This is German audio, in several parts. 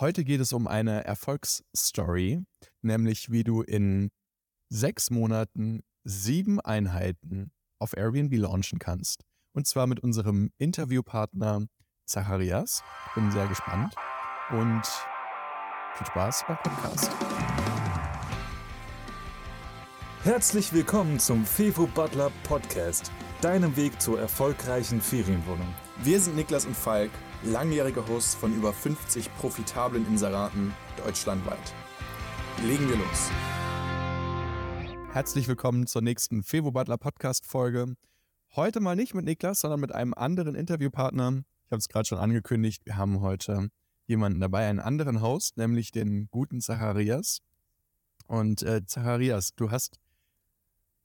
Heute geht es um eine Erfolgsstory, nämlich wie du in sechs Monaten sieben Einheiten auf Airbnb launchen kannst. Und zwar mit unserem Interviewpartner Zacharias. Bin sehr gespannt und viel Spaß beim Podcast. Herzlich willkommen zum Fevo Butler Podcast, deinem Weg zur erfolgreichen Ferienwohnung. Wir sind Niklas und Falk, langjährige Hosts von über 50 profitablen Inseraten deutschlandweit. Legen wir los. Herzlich willkommen zur nächsten Fevo Butler Podcast Folge. Heute mal nicht mit Niklas, sondern mit einem anderen Interviewpartner. Ich habe es gerade schon angekündigt. Wir haben heute jemanden dabei, einen anderen Host, nämlich den guten Zacharias. Und äh, Zacharias, du hast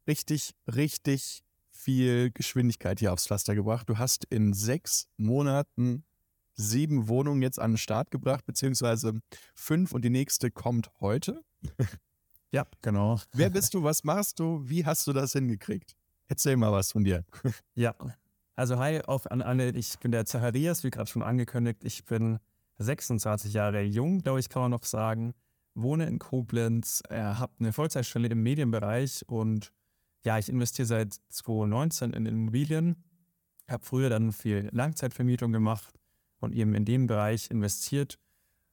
richtig, richtig viel Geschwindigkeit hier aufs Pflaster gebracht. Du hast in sechs Monaten sieben Wohnungen jetzt an den Start gebracht, beziehungsweise fünf und die nächste kommt heute. Ja, genau. Wer bist du? Was machst du? Wie hast du das hingekriegt? Erzähl mal was von dir. Ja, also hi auf an alle. Ich bin der Zacharias, wie gerade schon angekündigt. Ich bin 26 Jahre jung, glaube ich, kann man noch sagen. Wohne in Koblenz, äh, habe eine Vollzeitstelle im Medienbereich und ja, ich investiere seit 2019 in Immobilien. Habe früher dann viel Langzeitvermietung gemacht und eben in dem Bereich investiert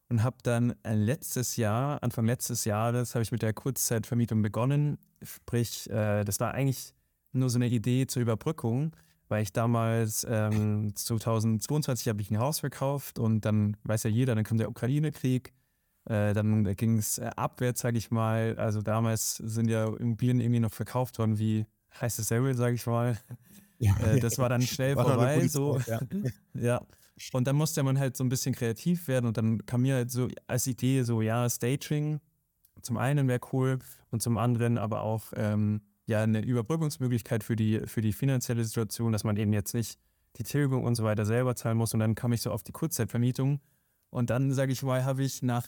und habe dann letztes Jahr, Anfang letztes Jahres, habe ich mit der Kurzzeitvermietung begonnen. Sprich, äh, das war eigentlich nur so eine Idee zur Überbrückung, weil ich damals ähm, 2022 habe ich ein Haus verkauft und dann weiß ja jeder, dann kommt der Ukraine-Krieg. Äh, dann ging es äh, abwärts, sage ich mal. Also damals sind ja Immobilien irgendwie noch verkauft worden wie heißes Säbel, sage ich mal. Ja, äh, das war dann schnell war vorbei. So. Ja. ja. Und dann musste man halt so ein bisschen kreativ werden und dann kam mir halt so als Idee so, ja, Staging zum einen wäre cool und zum anderen aber auch ähm, ja eine Überbrückungsmöglichkeit für die, für die finanzielle Situation, dass man eben jetzt nicht die Tilgung und so weiter selber zahlen muss und dann kam ich so auf die Kurzzeitvermietung und dann, sage ich mal, habe ich nach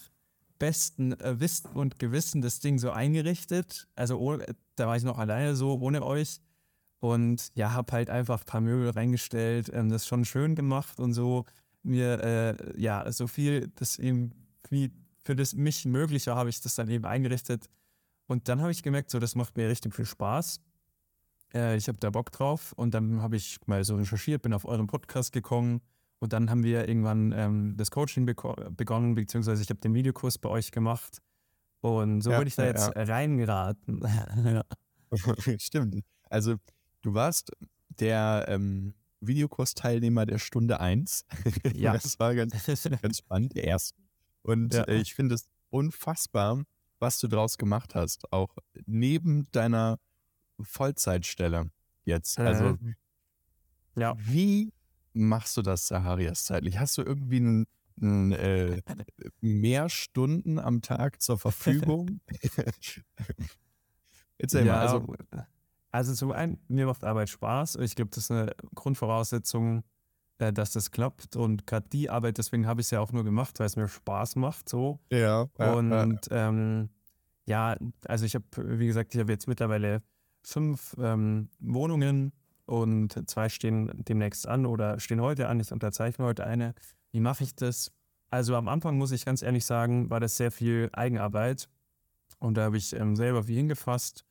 bestem äh, Wissen und Gewissen das Ding so eingerichtet, also ohne, da war ich noch alleine so, ohne euch und ja, habe halt einfach ein paar Möbel reingestellt, ähm, das schon schön gemacht und so mir, äh, ja, so viel, das eben wie für das mich Mögliche habe ich das dann eben eingerichtet. Und dann habe ich gemerkt, so, das macht mir richtig viel Spaß. Äh, ich habe da Bock drauf und dann habe ich mal so recherchiert, bin auf euren Podcast gekommen und dann haben wir irgendwann ähm, das Coaching begonnen, beziehungsweise ich habe den Videokurs bei euch gemacht. Und so ja, würde ich da ja, jetzt ja. reingeraten. Stimmt. Also Du warst der ähm, Videokursteilnehmer der Stunde 1. Ja. das war ganz, ganz spannend, der erste. Und ja. äh, ich finde es unfassbar, was du daraus gemacht hast. Auch neben deiner Vollzeitstelle jetzt. Also, äh, ja. wie machst du das, Saharias, zeitlich? Hast du irgendwie einen, einen, äh, mehr Stunden am Tag zur Verfügung? Erzähl ja, mal. Also, also zum einen, mir macht Arbeit Spaß. Ich glaube, das ist eine Grundvoraussetzung, äh, dass das klappt. Und gerade die Arbeit, deswegen habe ich es ja auch nur gemacht, weil es mir Spaß macht. So. Ja. und ja, ähm, ja also ich habe, wie gesagt, ich habe jetzt mittlerweile fünf ähm, Wohnungen und zwei stehen demnächst an oder stehen heute an. Ich unterzeichne heute eine. Wie mache ich das? Also am Anfang muss ich ganz ehrlich sagen, war das sehr viel Eigenarbeit. Und da habe ich ähm, selber viel hingefasst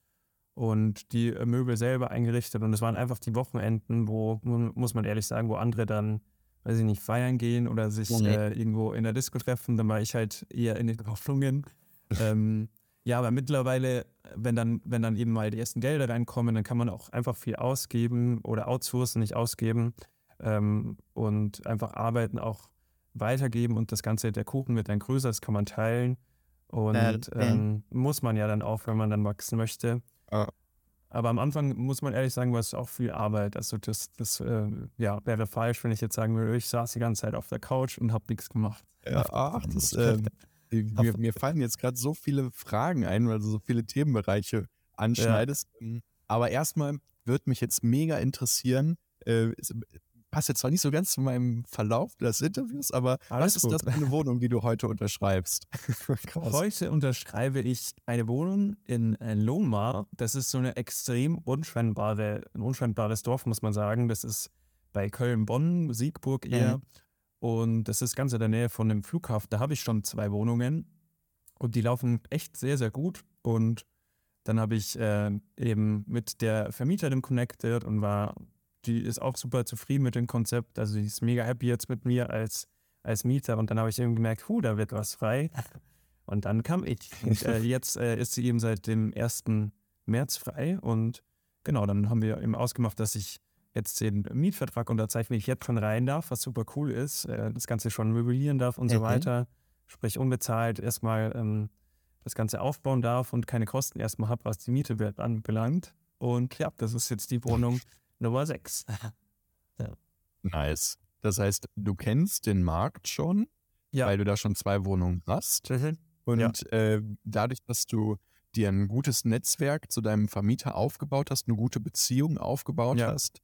und die äh, Möbel selber eingerichtet. Und es waren einfach die Wochenenden, wo, muss man ehrlich sagen, wo andere dann, weiß ich nicht, feiern gehen oder sich okay. äh, irgendwo in der Disco treffen. Dann war ich halt eher in den Hoffnungen. ähm, ja, aber mittlerweile, wenn dann, wenn dann eben mal die ersten Gelder reinkommen, dann kann man auch einfach viel ausgeben oder outsourcen, nicht ausgeben ähm, und einfach arbeiten, auch weitergeben und das Ganze, der Kuchen wird dann größer, das kann man teilen. Und äh, ähm, muss man ja dann auch, wenn man dann wachsen möchte. Ah. Aber am Anfang muss man ehrlich sagen, war es auch viel Arbeit. Also das, das äh, ja, wäre falsch, wenn ich jetzt sagen würde, ich saß die ganze Zeit auf der Couch und habe nichts gemacht. Ja, ach, das, äh, mir, mir, fallen jetzt gerade so viele Fragen ein, weil du so viele Themenbereiche anschneidest. Ja. Aber erstmal würde mich jetzt mega interessieren, äh, passt jetzt zwar nicht so ganz zu meinem Verlauf des Interviews, aber Alles was ist das für eine Wohnung, die du heute unterschreibst? heute unterschreibe ich eine Wohnung in äh, Loma. Das ist so eine extrem unscheinbare, ein unscheinbares Dorf, muss man sagen. Das ist bei Köln-Bonn, Siegburg eher. Mhm. Und das ist ganz in der Nähe von dem Flughafen. Da habe ich schon zwei Wohnungen und die laufen echt sehr, sehr gut. Und dann habe ich äh, eben mit der Vermieterin connected und war, die ist auch super zufrieden mit dem Konzept. Also die ist mega happy jetzt mit mir als, als Mieter. Und dann habe ich eben gemerkt, huh, da wird was frei. Und dann kam ich. Und äh, jetzt äh, ist sie eben seit dem 1. März frei. Und genau, dann haben wir eben ausgemacht, dass ich jetzt den Mietvertrag unterzeichne, ich jetzt schon rein darf, was super cool ist, äh, das Ganze schon möblieren darf und mhm. so weiter. Sprich, unbezahlt erstmal ähm, das Ganze aufbauen darf und keine Kosten erstmal habe, was die Miete anbelangt. Und ja, das ist jetzt die Wohnung Nummer 6. ja. Nice. Das heißt, du kennst den Markt schon, ja. weil du da schon zwei Wohnungen hast. Mhm. Und ja. äh, dadurch, dass du dir ein gutes Netzwerk zu deinem Vermieter aufgebaut hast, eine gute Beziehung aufgebaut hast,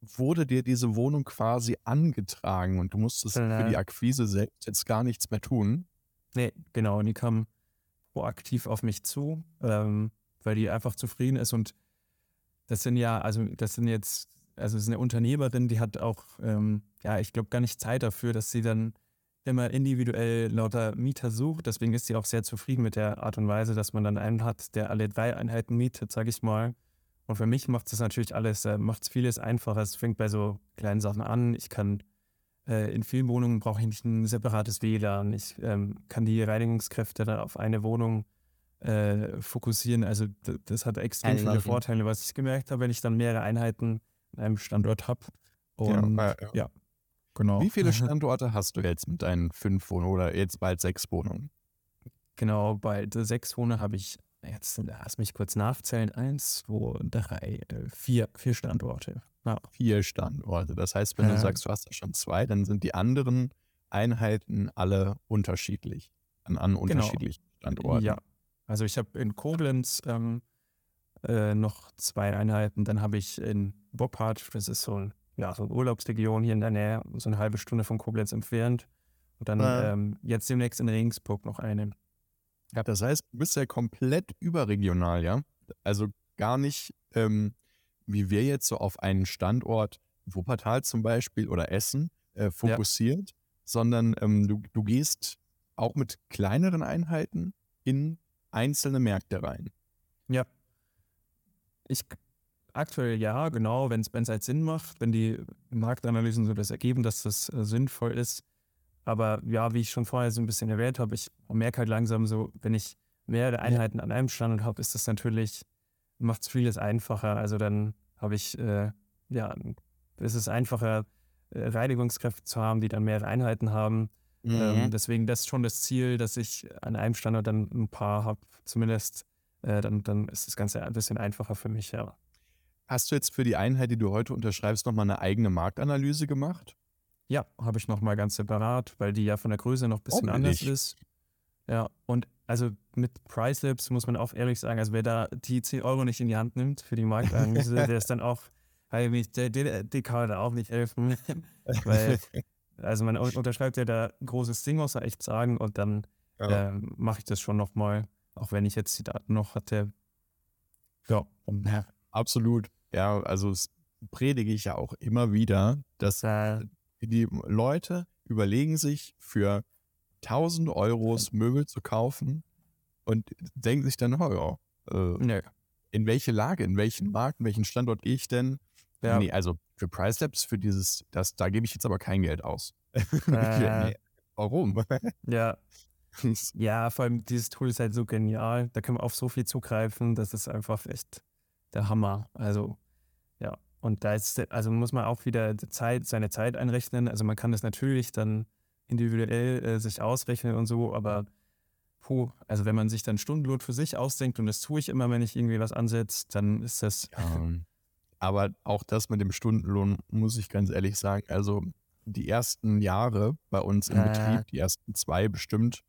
wurde dir diese Wohnung quasi angetragen und du musstest äh, für die Akquise selbst jetzt gar nichts mehr tun. Nee, genau. Und die kam proaktiv auf mich zu, ähm, weil die einfach zufrieden ist. Und das sind ja, also das sind jetzt, also es ist eine Unternehmerin, die hat auch, ähm, ja, ich glaube gar nicht Zeit dafür, dass sie dann immer individuell lauter Mieter sucht. Deswegen ist sie auch sehr zufrieden mit der Art und Weise, dass man dann einen hat, der alle drei Einheiten mietet, sage ich mal. Und für mich macht es natürlich alles, äh, macht es vieles einfacher. Es fängt bei so kleinen Sachen an. Ich kann äh, in vielen Wohnungen brauche ich nicht ein separates WLAN. Ich ähm, kann die Reinigungskräfte dann auf eine Wohnung äh, fokussieren. Also das hat extrem viele Lachen. Vorteile, was ich gemerkt habe, wenn ich dann mehrere Einheiten an einem Standort habe. Und ja, ja. ja, genau. Wie viele Standorte hast du jetzt mit deinen fünf Wohnungen oder jetzt bald sechs Wohnungen? Genau, bei sechs Wohnungen habe ich Jetzt lass mich kurz nachzählen. Eins, zwei, drei, äh, vier, vier Standorte. Ja. Vier Standorte. Das heißt, wenn äh, du sagst, du hast da schon zwei, dann sind die anderen Einheiten alle unterschiedlich. An, an genau. unterschiedlichen Standorten. Ja. Also ich habe in Koblenz ähm, äh, noch zwei Einheiten. Dann habe ich in Boppard, das ist so, ein, ja, so eine Urlaubsregion hier in der Nähe, so eine halbe Stunde von Koblenz entfernt. Und dann äh. ähm, jetzt demnächst in Regensburg noch eine. Ja. Das heißt, du bist ja komplett überregional, ja? Also gar nicht, ähm, wie wir jetzt so auf einen Standort, Wuppertal zum Beispiel oder Essen, äh, fokussiert, ja. sondern ähm, du, du gehst auch mit kleineren Einheiten in einzelne Märkte rein. Ja. Ich aktuell ja, genau, wenn es halt Sinn macht, wenn die Marktanalysen so das ergeben, dass das äh, sinnvoll ist, aber ja, wie ich schon vorher so ein bisschen erwähnt habe, ich merke halt langsam so, wenn ich mehrere Einheiten an einem Standort habe, ist das natürlich, macht es vieles einfacher. Also dann habe ich, äh, ja, ist es einfacher, äh, Reinigungskräfte zu haben, die dann mehrere Einheiten haben. Mhm. Ähm, deswegen das ist schon das Ziel, dass ich an einem Standort dann ein paar habe, zumindest. Äh, dann, dann ist das Ganze ein bisschen einfacher für mich, ja. Hast du jetzt für die Einheit, die du heute unterschreibst, nochmal eine eigene Marktanalyse gemacht? Ja, habe ich nochmal ganz separat, weil die ja von der Größe noch ein bisschen anders ist. Ja, und also mit Pricelabs muss man auch ehrlich sagen, also wer da die 10 Euro nicht in die Hand nimmt für die Marktanalyse, der ist dann auch, weil mich, der, kann da auch nicht helfen. weil, also man unterschreibt ja da großes Ding, muss man echt sagen, und dann ja. äh, mache ich das schon nochmal, auch wenn ich jetzt die Daten noch hatte. Ja, ja. absolut. Ja, also das predige ich ja auch immer wieder, dass äh, die Leute überlegen sich für 1000 Euros Möbel zu kaufen und denken sich dann, oh ja, äh, nee. in welche Lage, in welchen Markt, in welchen Standort gehe ich denn? Ja. Nee, also für Price Labs, für dieses, das, da gebe ich jetzt aber kein Geld aus. Äh, nee. Warum? ja. ja, vor allem dieses Tool ist halt so genial. Da können wir auf so viel zugreifen. Das ist einfach echt der Hammer. Also, ja. Und da ist, also muss man auch wieder Zeit, seine Zeit einrechnen. Also man kann das natürlich dann individuell äh, sich ausrechnen und so, aber puh, also wenn man sich dann Stundenlohn für sich ausdenkt, und das tue ich immer, wenn ich irgendwie was ansetze, dann ist das. Ja, aber auch das mit dem Stundenlohn, muss ich ganz ehrlich sagen, also die ersten Jahre bei uns im äh. Betrieb, die ersten zwei bestimmt,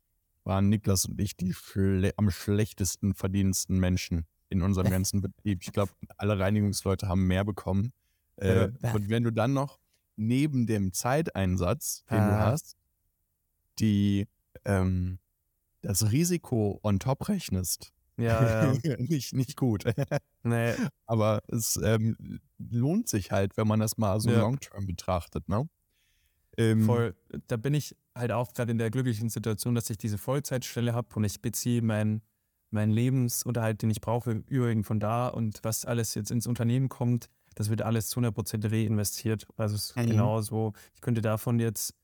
waren Niklas und ich die schle am schlechtesten verdiensten Menschen in unserem ganzen Betrieb. Ich glaube, alle Reinigungsleute haben mehr bekommen. Äh, und wenn du dann noch neben dem Zeiteinsatz, den ah. du hast, die ähm, das Risiko on top rechnest, ja, ja. nicht, nicht gut. nee. Aber es ähm, lohnt sich halt, wenn man das mal so ja. long-term betrachtet, ne? Ähm, Voll, da bin ich halt auch gerade in der glücklichen Situation, dass ich diese Vollzeitstelle habe und ich beziehe meinen mein Lebensunterhalt, den ich brauche, überwiegend von da und was alles jetzt ins Unternehmen kommt, das wird alles zu 100% reinvestiert. Also es ist mhm. genau so, ich könnte davon jetzt,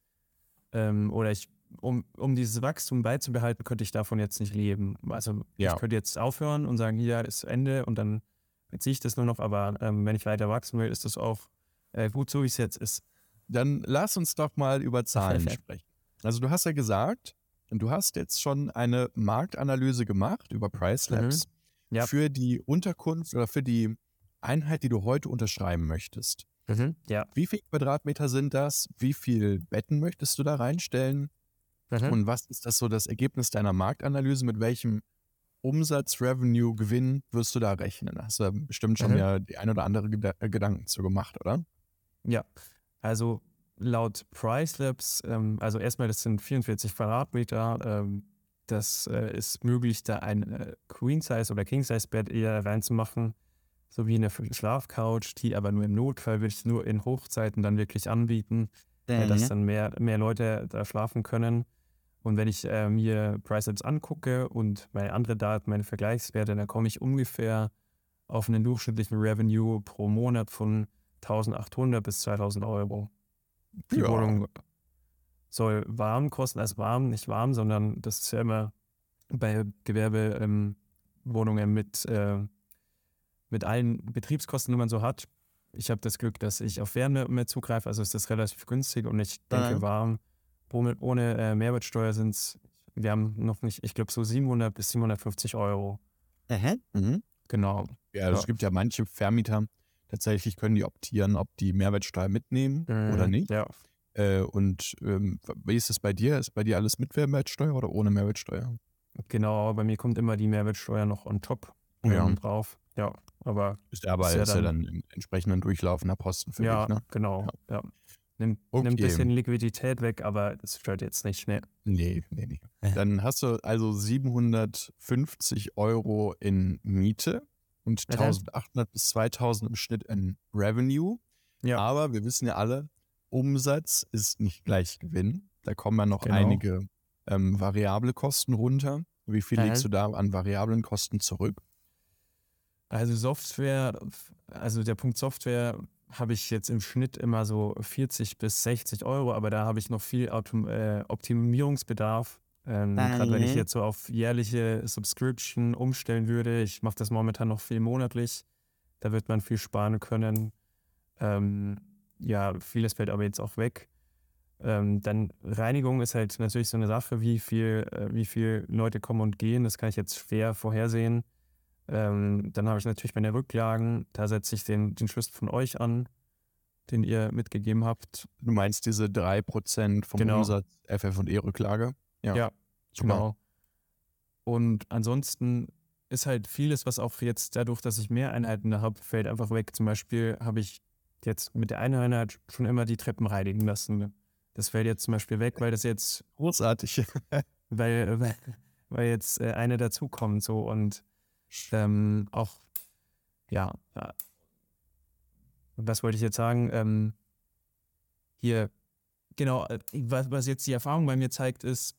ähm, oder ich, um, um dieses Wachstum beizubehalten, könnte ich davon jetzt nicht leben. Also ja. ich könnte jetzt aufhören und sagen, hier ist Ende und dann beziehe ich das nur noch, aber ähm, wenn ich weiter wachsen will, ist das auch äh, gut so, wie es jetzt ist. Dann lass uns doch mal über Zahlen sprechen. Also du hast ja gesagt, du hast jetzt schon eine Marktanalyse gemacht über Price mhm. Labs mhm. ja. für die Unterkunft oder für die Einheit, die du heute unterschreiben möchtest. Mhm. Ja. Wie viele Quadratmeter sind das? Wie viele Betten möchtest du da reinstellen? Mhm. Und was ist das so das Ergebnis deiner Marktanalyse? Mit welchem Umsatz, Revenue, Gewinn wirst du da rechnen? Hast du da bestimmt schon mhm. ja die ein oder andere Gedanken zu gemacht, oder? Ja, also laut Pricelabs, ähm, also erstmal, das sind 44 Quadratmeter. Ähm, das äh, ist möglich, da ein äh, Queen-Size- oder King-Size-Bett eher reinzumachen, sowie eine Schlafcouch, die aber nur im Notfall würde ich nur in Hochzeiten dann wirklich anbieten, äh, mhm. dass dann mehr, mehr Leute da schlafen können. Und wenn ich äh, mir Pricelabs angucke und meine andere Daten, meine Vergleichswerte, dann komme ich ungefähr auf einen durchschnittlichen Revenue pro Monat von 1800 bis 2000 Euro. Die ja. Wohnung soll warm kosten, also warm, nicht warm, sondern das ist ja immer bei Gewerbewohnungen ähm, mit, äh, mit allen Betriebskosten, die man so hat. Ich habe das Glück, dass ich auf Wärme mehr zugreife, also ist das relativ günstig und ich denke, ja. warm, ohne, ohne äh, Mehrwertsteuer sind es, wir haben noch nicht, ich glaube, so 700 bis 750 Euro. Mhm. Genau. Ja, also ja. es gibt ja manche Vermieter, Tatsächlich können die optieren, ob die Mehrwertsteuer mitnehmen mhm. oder nicht. Ja. Äh, und ähm, wie ist es bei dir? Ist bei dir alles mit Mehrwertsteuer oder ohne Mehrwertsteuer? Genau, bei mir kommt immer die Mehrwertsteuer noch on top ja. drauf. Ja, aber ist aber ist ja, ist dann, ja dann entsprechend ein durchlaufender Posten für ja, dich, ne? Genau, ja. ja. Nimmt, okay. nimmt ein bisschen Liquidität weg, aber das stört jetzt nicht schnell. Nee, nee, nee. Dann hast du also 750 Euro in Miete und 1800 bis 2000 im Schnitt in Revenue. Ja. Aber wir wissen ja alle, Umsatz ist nicht gleich Gewinn. Da kommen ja noch genau. einige ähm, variable Kosten runter. Wie viel legst du da an variablen Kosten zurück? Also Software, also der Punkt Software habe ich jetzt im Schnitt immer so 40 bis 60 Euro, aber da habe ich noch viel Autom äh, Optimierungsbedarf. Ähm, Gerade wenn ich jetzt so auf jährliche Subscription umstellen würde, ich mache das momentan noch viel monatlich, da wird man viel sparen können. Ähm, ja, vieles fällt aber jetzt auch weg. Ähm, dann Reinigung ist halt natürlich so eine Sache, wie viel, äh, wie viel Leute kommen und gehen, das kann ich jetzt schwer vorhersehen. Ähm, dann habe ich natürlich meine Rücklagen, da setze ich den, den Schlüssel von euch an, den ihr mitgegeben habt. Du meinst diese 3% vom genau. Umsatz FF&E-Rücklage? Ja, ja genau. Und ansonsten ist halt vieles, was auch jetzt dadurch, dass ich mehr Einheiten da habe, fällt einfach weg. Zum Beispiel habe ich jetzt mit der einen Einheit schon immer die Treppen reinigen lassen. Das fällt jetzt zum Beispiel weg, weil das jetzt großartig, weil, weil, weil jetzt äh, eine dazukommt so und ähm, auch ja, was wollte ich jetzt sagen? Ähm, hier genau, äh, was, was jetzt die Erfahrung bei mir zeigt, ist,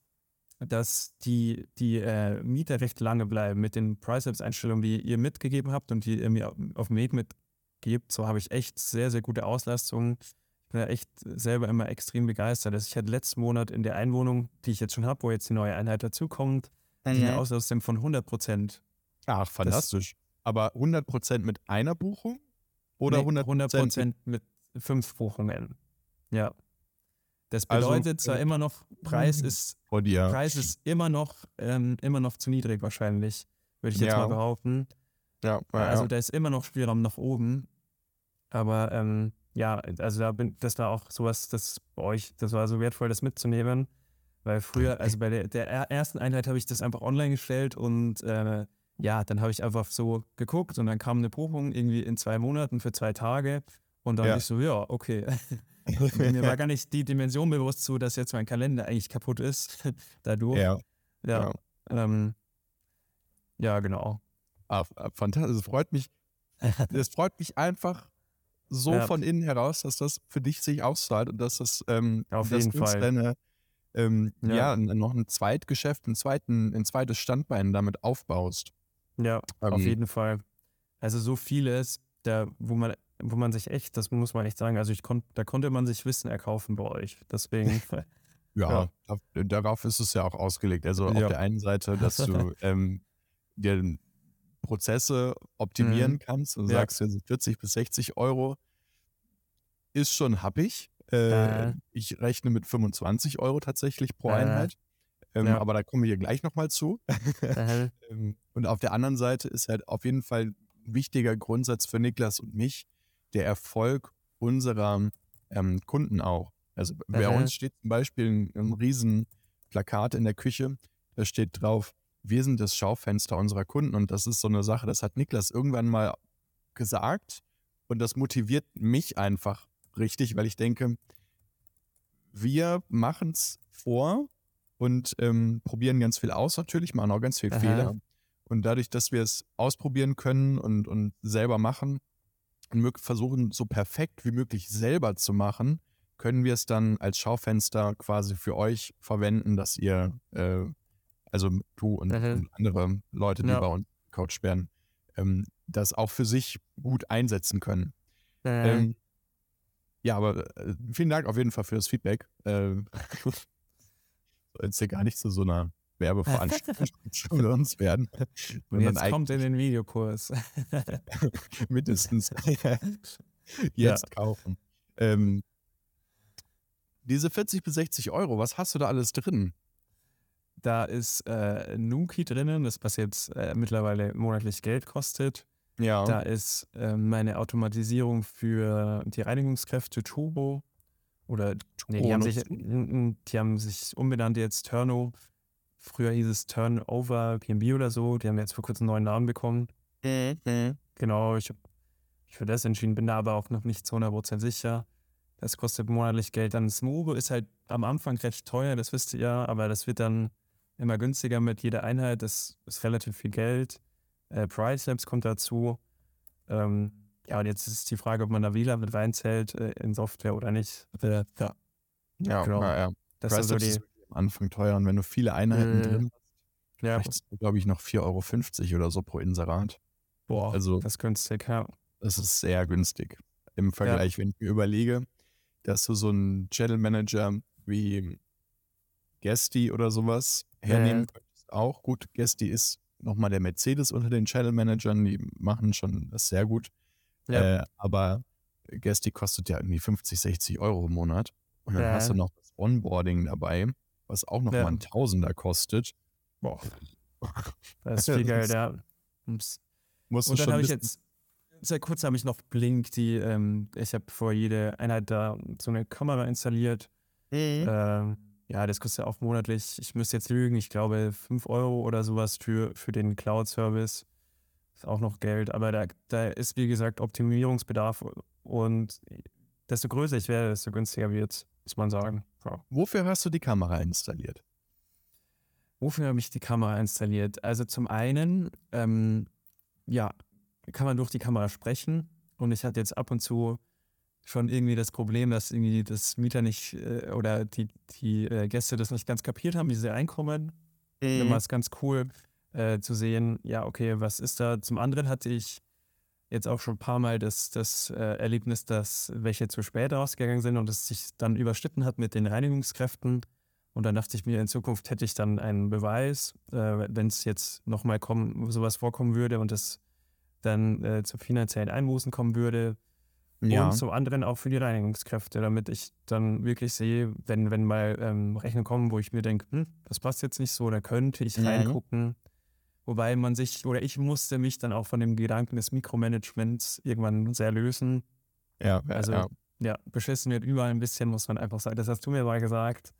dass die, die äh, Mieter recht lange bleiben mit den Price-Einstellungen, die ihr mitgegeben habt und die ihr mir auf dem Weg mitgebt. So habe ich echt sehr, sehr gute Auslastungen. Ich bin ja echt selber immer extrem begeistert. Also ich hatte letzten Monat in der Einwohnung, die ich jetzt schon habe, wo jetzt die neue Einheit dazukommt, mhm. eine Auslastung von 100 Prozent. Ach, fantastisch. Das, Aber 100 Prozent mit einer Buchung? Oder nee, 100 Prozent mit fünf Buchungen? Ja. Das also, bedeutet also, zwar immer noch, Preis mhm. ist, Preis ist immer noch, ähm, immer noch zu niedrig wahrscheinlich, würde ich jetzt ja. mal behaupten. Ja, ja, also da ist immer noch Spielraum nach oben. Aber ähm, ja, also da bin, das war auch sowas, das bei euch, das war so wertvoll, das mitzunehmen. Weil früher, also bei der, der ersten Einheit habe ich das einfach online gestellt und äh, ja, dann habe ich einfach so geguckt und dann kam eine Buchung irgendwie in zwei Monaten für zwei Tage und dann ja. ich so, ja, okay. Mir war gar nicht die Dimension bewusst so, dass jetzt mein Kalender eigentlich kaputt ist dadurch. Ja. Ja. Ja, ähm, ja genau. Ah, ah fantastisch. Es freut mich. Es freut mich einfach, so ja. von innen heraus, dass das für dich sich auszahlt und dass das ähm, auf dass jeden Fall deine, ähm, ja. ja. noch ein Zweitgeschäft, ein, zweiten, ein zweites Standbein damit aufbaust. Ja, ähm, auf jeden Fall. Also so vieles, da, wo man, wo man sich echt, das muss man echt sagen, also ich kon, da konnte man sich Wissen erkaufen bei euch. Deswegen. ja, ja. darauf ist es ja auch ausgelegt. Also ja. auf der einen Seite, dass du ähm, dir Prozesse optimieren mhm. kannst und ja. sagst, 40 bis 60 Euro ist schon happig. Äh, äh. Ich rechne mit 25 Euro tatsächlich pro äh. Einheit. Ähm, ja. Aber da kommen wir hier gleich nochmal zu. ähm, und auf der anderen Seite ist halt auf jeden Fall ein wichtiger Grundsatz für Niklas und mich der Erfolg unserer ähm, Kunden auch. Also bei uns steht zum Beispiel ein, ein riesen Plakat in der Küche, da steht drauf, wir sind das Schaufenster unserer Kunden. Und das ist so eine Sache, das hat Niklas irgendwann mal gesagt. Und das motiviert mich einfach richtig, weil ich denke, wir machen es vor und ähm, probieren ganz viel aus natürlich, machen auch ganz viel Aha. Fehler. Und dadurch, dass wir es ausprobieren können und, und selber machen und versuchen, so perfekt wie möglich selber zu machen, können wir es dann als Schaufenster quasi für euch verwenden, dass ihr äh, also du und, mhm. andere Leute, die ja. bei uns Coach werden, ähm, das auch für sich gut einsetzen können. Mhm. Ähm, ja, aber äh, vielen Dank auf jeden Fall für das Feedback. Äh, soll jetzt hier gar nicht zu so einer Werbeveranstaltung für uns werden. Und jetzt kommt in den Videokurs. mindestens. jetzt ja. kaufen. Ähm, diese 40 bis 60 Euro, was hast du da alles drin? Da ist äh, Nuki drinnen, das was jetzt äh, mittlerweile monatlich Geld kostet. Ja. Da ist äh, meine Automatisierung für die Reinigungskräfte Turbo. Oder nee, die, haben sich, die haben sich umbenannt jetzt Turno. Früher hieß es Turnover PMB oder so. Die haben jetzt vor kurzem einen neuen Namen bekommen. Mhm. Genau, ich habe mich für das entschieden, bin da aber auch noch nicht zu 100% sicher. Das kostet monatlich Geld. Dann Smobo ist halt am Anfang recht teuer, das wisst ihr ja, aber das wird dann immer günstiger mit jeder Einheit. Das ist relativ viel Geld. Äh, Price Labs kommt dazu. Ähm, ja, und jetzt ist die Frage, ob man da WLAN mit reinzählt äh, in Software oder nicht. Äh, ja. Ja, genau. ja, ja. Das Price Labs ist am Anfang teuer und wenn du viele Einheiten äh, drin hast, ja. glaube ich, noch 4,50 Euro oder so pro Inserat. Boah, also, das ist günstig, ja. Das ist sehr günstig. Im Vergleich, ja. wenn ich mir überlege, dass du so einen Channel Manager wie Gesti oder sowas hernehmen äh. könntest. Auch gut, Gesti ist nochmal der Mercedes unter den Channel Managern, die machen schon das sehr gut. Ja. Äh, aber Gesti kostet ja irgendwie 50, 60 Euro im Monat. Und dann ja. hast du noch das Onboarding dabei, was auch nochmal ja. ein Tausender kostet. Boah. Das ist viel Geld, ja. Musst und dann habe ich jetzt, seit kurzem habe ich noch Blink, die, ähm, ich habe vor jede Einheit da so eine Kamera installiert. Mhm. Ähm, ja, das kostet ja auch monatlich, ich müsste jetzt lügen, ich glaube 5 Euro oder sowas für, für den Cloud-Service. Ist auch noch Geld, aber da, da ist, wie gesagt, Optimierungsbedarf und desto größer ich werde, desto günstiger wird es, muss man sagen. Ja. Wofür hast du die Kamera installiert? Wofür habe ich die Kamera installiert? Also zum einen, ähm, ja, kann man durch die Kamera sprechen und ich hatte jetzt ab und zu schon irgendwie das Problem, dass irgendwie das Mieter nicht äh, oder die, die äh, Gäste das nicht ganz kapiert haben, wie sie reinkommen. Mhm. Immer ist ganz cool äh, zu sehen, ja, okay, was ist da? Zum anderen hatte ich jetzt auch schon ein paar Mal das, das äh, Erlebnis, dass welche zu spät rausgegangen sind und es sich dann überschnitten hat mit den Reinigungskräften. Und dann dachte ich mir, in Zukunft hätte ich dann einen Beweis, äh, wenn es jetzt nochmal sowas vorkommen würde und es dann äh, zu finanziellen Einbußen kommen würde, ja. Und zum anderen auch für die Reinigungskräfte, damit ich dann wirklich sehe, wenn, wenn mal ähm, Rechnungen kommen, wo ich mir denke, hm, das passt jetzt nicht so, da könnte ich mhm. Wobei man sich, oder ich musste mich dann auch von dem Gedanken des Mikromanagements irgendwann sehr lösen. Ja, also ja. ja, beschissen wird überall ein bisschen, muss man einfach sagen. Das hast du mir mal gesagt.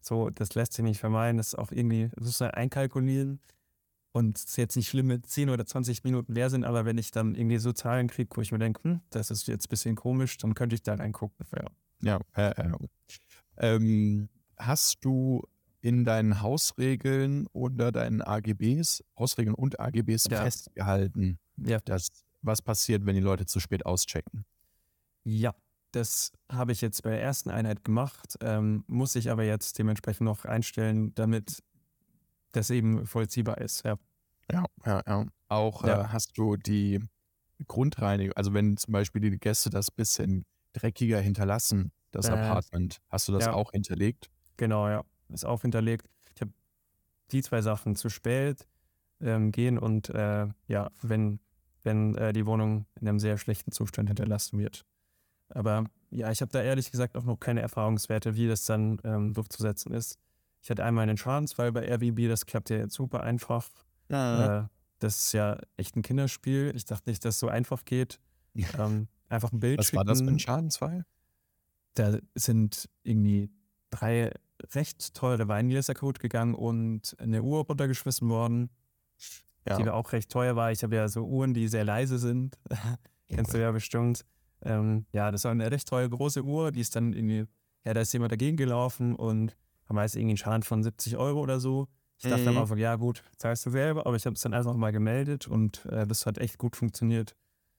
So, das lässt sich nicht vermeiden. Das ist auch irgendwie, das muss man einkalkulieren und es ist jetzt nicht schlimm, mit 10 oder 20 Minuten leer sind, aber wenn ich dann irgendwie so Zahlen kriege, wo ich mir denke, hm, das ist jetzt ein bisschen komisch, dann könnte ich da reingucken. Ja, ja äh, äh. Ähm, hast du in deinen Hausregeln oder deinen AGBs, Hausregeln und AGBs ja. festgehalten, ja. dass was passiert, wenn die Leute zu spät auschecken? Ja, das habe ich jetzt bei der ersten Einheit gemacht, ähm, muss ich aber jetzt dementsprechend noch einstellen, damit das eben vollziehbar ist. Ja, ja, ja. ja. Auch ja. Äh, hast du die Grundreinigung, also wenn zum Beispiel die Gäste das bisschen dreckiger hinterlassen, das äh, Apartment, hast du das ja. auch hinterlegt? Genau, ja, ist auch hinterlegt. Ich habe die zwei Sachen zu spät ähm, gehen und äh, ja, wenn, wenn äh, die Wohnung in einem sehr schlechten Zustand hinterlassen wird. Aber ja, ich habe da ehrlich gesagt auch noch keine Erfahrungswerte, wie das dann ähm, durchzusetzen ist. Ich hatte einmal einen Schadensfall bei Airbnb, das klappt ja jetzt super einfach. Ja. Äh, das ist ja echt ein Kinderspiel. Ich dachte nicht, dass es so einfach geht. Ähm, einfach ein Bild Was schicken. war das für ein Schadensfall? Da sind irgendwie drei recht teure Weingläser kaputt gegangen und eine Uhr runtergeschmissen worden, ja. die auch recht teuer war. Ich habe ja so Uhren, die sehr leise sind. Kennst du ja bestimmt. Ähm, ja, das war eine recht teure große Uhr, die ist dann irgendwie, ja, da ist jemand dagegen gelaufen und haben meist irgendwie einen Schaden von 70 Euro oder so. Ich dachte mhm. am Anfang, ja gut, zahlst du selber, aber ich habe es dann einfach mal gemeldet und äh, das hat echt gut funktioniert.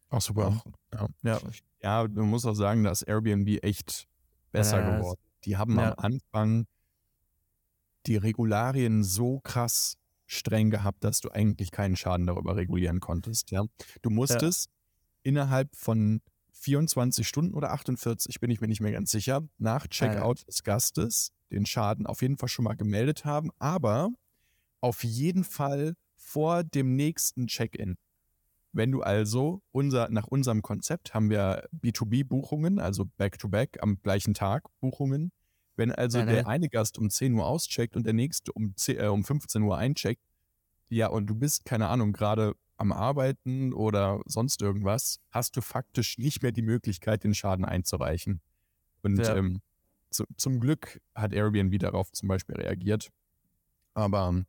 Ach super. Ja. Ja. ja, du musst auch sagen, dass Airbnb echt besser äh, geworden. Die haben ja. am Anfang die Regularien so krass streng gehabt, dass du eigentlich keinen Schaden darüber regulieren konntest. Ja, du musstest ja. innerhalb von 24 Stunden oder 48, bin ich mir nicht mehr ganz sicher, nach Checkout ja. des Gastes den Schaden auf jeden Fall schon mal gemeldet haben, aber auf jeden Fall vor dem nächsten Check-in. Wenn du also unser, nach unserem Konzept haben wir B2B-Buchungen, also Back-to-Back -back am gleichen Tag Buchungen. Wenn also ja, der eine Gast um 10 Uhr auscheckt und der nächste um, 10, äh, um 15 Uhr eincheckt, ja, und du bist, keine Ahnung, gerade am Arbeiten oder sonst irgendwas, hast du faktisch nicht mehr die Möglichkeit, den Schaden einzureichen. Und ja. ähm, zu, zum Glück hat Airbnb darauf zum Beispiel reagiert. Aber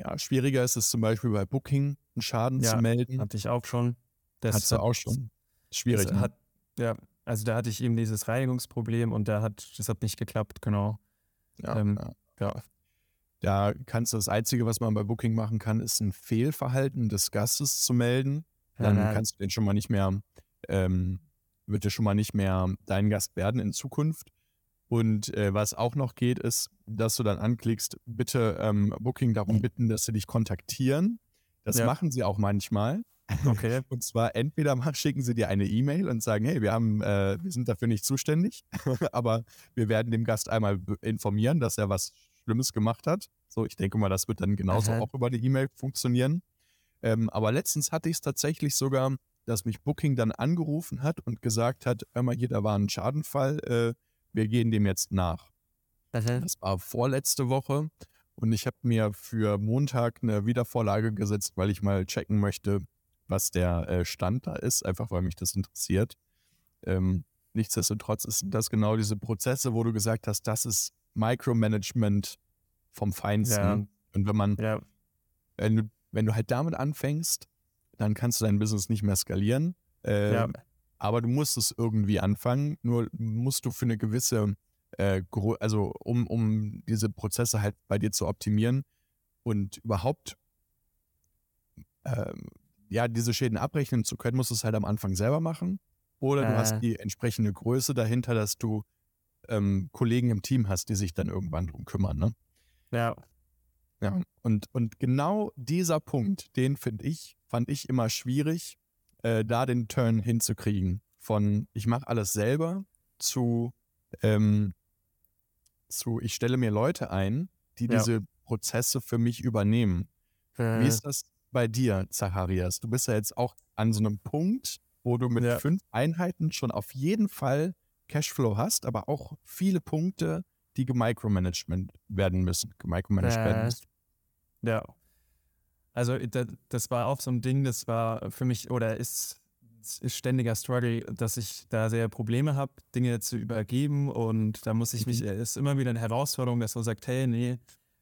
ja, schwieriger ist es zum Beispiel bei Booking, einen Schaden ja, zu melden. Hatte ich auch schon. Das Hattest du auch schon. Schwierig. Ne? Hat, ja, also da hatte ich eben dieses Reinigungsproblem und da hat, das hat nicht geklappt, genau. Ja, ähm, ja. ja. Da kannst du das Einzige, was man bei Booking machen kann, ist ein Fehlverhalten des Gastes zu melden. Dann ja, kannst du den schon mal nicht mehr, ähm, wird dir schon mal nicht mehr dein Gast werden in Zukunft. Und äh, was auch noch geht, ist, dass du dann anklickst, bitte ähm, Booking darum bitten, dass sie dich kontaktieren. Das ja. machen sie auch manchmal. Okay. Und zwar entweder mal schicken sie dir eine E-Mail und sagen, hey, wir haben, äh, wir sind dafür nicht zuständig, aber wir werden dem Gast einmal informieren, dass er was Schlimmes gemacht hat. So, ich denke mal, das wird dann genauso Aha. auch über die E-Mail funktionieren. Ähm, aber letztens hatte ich es tatsächlich sogar, dass mich Booking dann angerufen hat und gesagt hat, hör mal hier, da war ein Schadenfall, äh, wir gehen dem jetzt nach. Aha. Das war vorletzte Woche und ich habe mir für Montag eine Wiedervorlage gesetzt, weil ich mal checken möchte, was der äh, Stand da ist, einfach weil mich das interessiert. Ähm, nichtsdestotrotz sind das genau diese Prozesse, wo du gesagt hast, das ist Micromanagement vom Feinsten. Ja. Und wenn man, ja. wenn, du, wenn du halt damit anfängst, dann kannst du dein Business nicht mehr skalieren. Äh, ja. Aber du musst es irgendwie anfangen. Nur musst du für eine gewisse, äh, also um, um diese Prozesse halt bei dir zu optimieren und überhaupt äh, ja, diese Schäden abrechnen zu können, musst du es halt am Anfang selber machen. Oder du hast äh. die entsprechende Größe dahinter, dass du ähm, Kollegen im Team hast, die sich dann irgendwann drum kümmern, ne? Ja. Ja, und, und genau dieser Punkt, den finde ich, fand ich immer schwierig, äh, da den Turn hinzukriegen. Von ich mache alles selber zu, ähm, zu ich stelle mir Leute ein, die ja. diese Prozesse für mich übernehmen. Äh. Wie ist das bei dir, Zacharias? Du bist ja jetzt auch an so einem Punkt, wo du mit ja. fünf Einheiten schon auf jeden Fall Cashflow hast, aber auch viele Punkte, die gemicromanagement werden müssen. Gemicromanaged äh, werden müssen. Ja. Also das war auch so ein Ding, das war für mich oder ist, ist ständiger Struggle, dass ich da sehr Probleme habe, Dinge zu übergeben und da muss ich mich, mhm. es ist immer wieder eine Herausforderung, dass man sagt, hey, nee,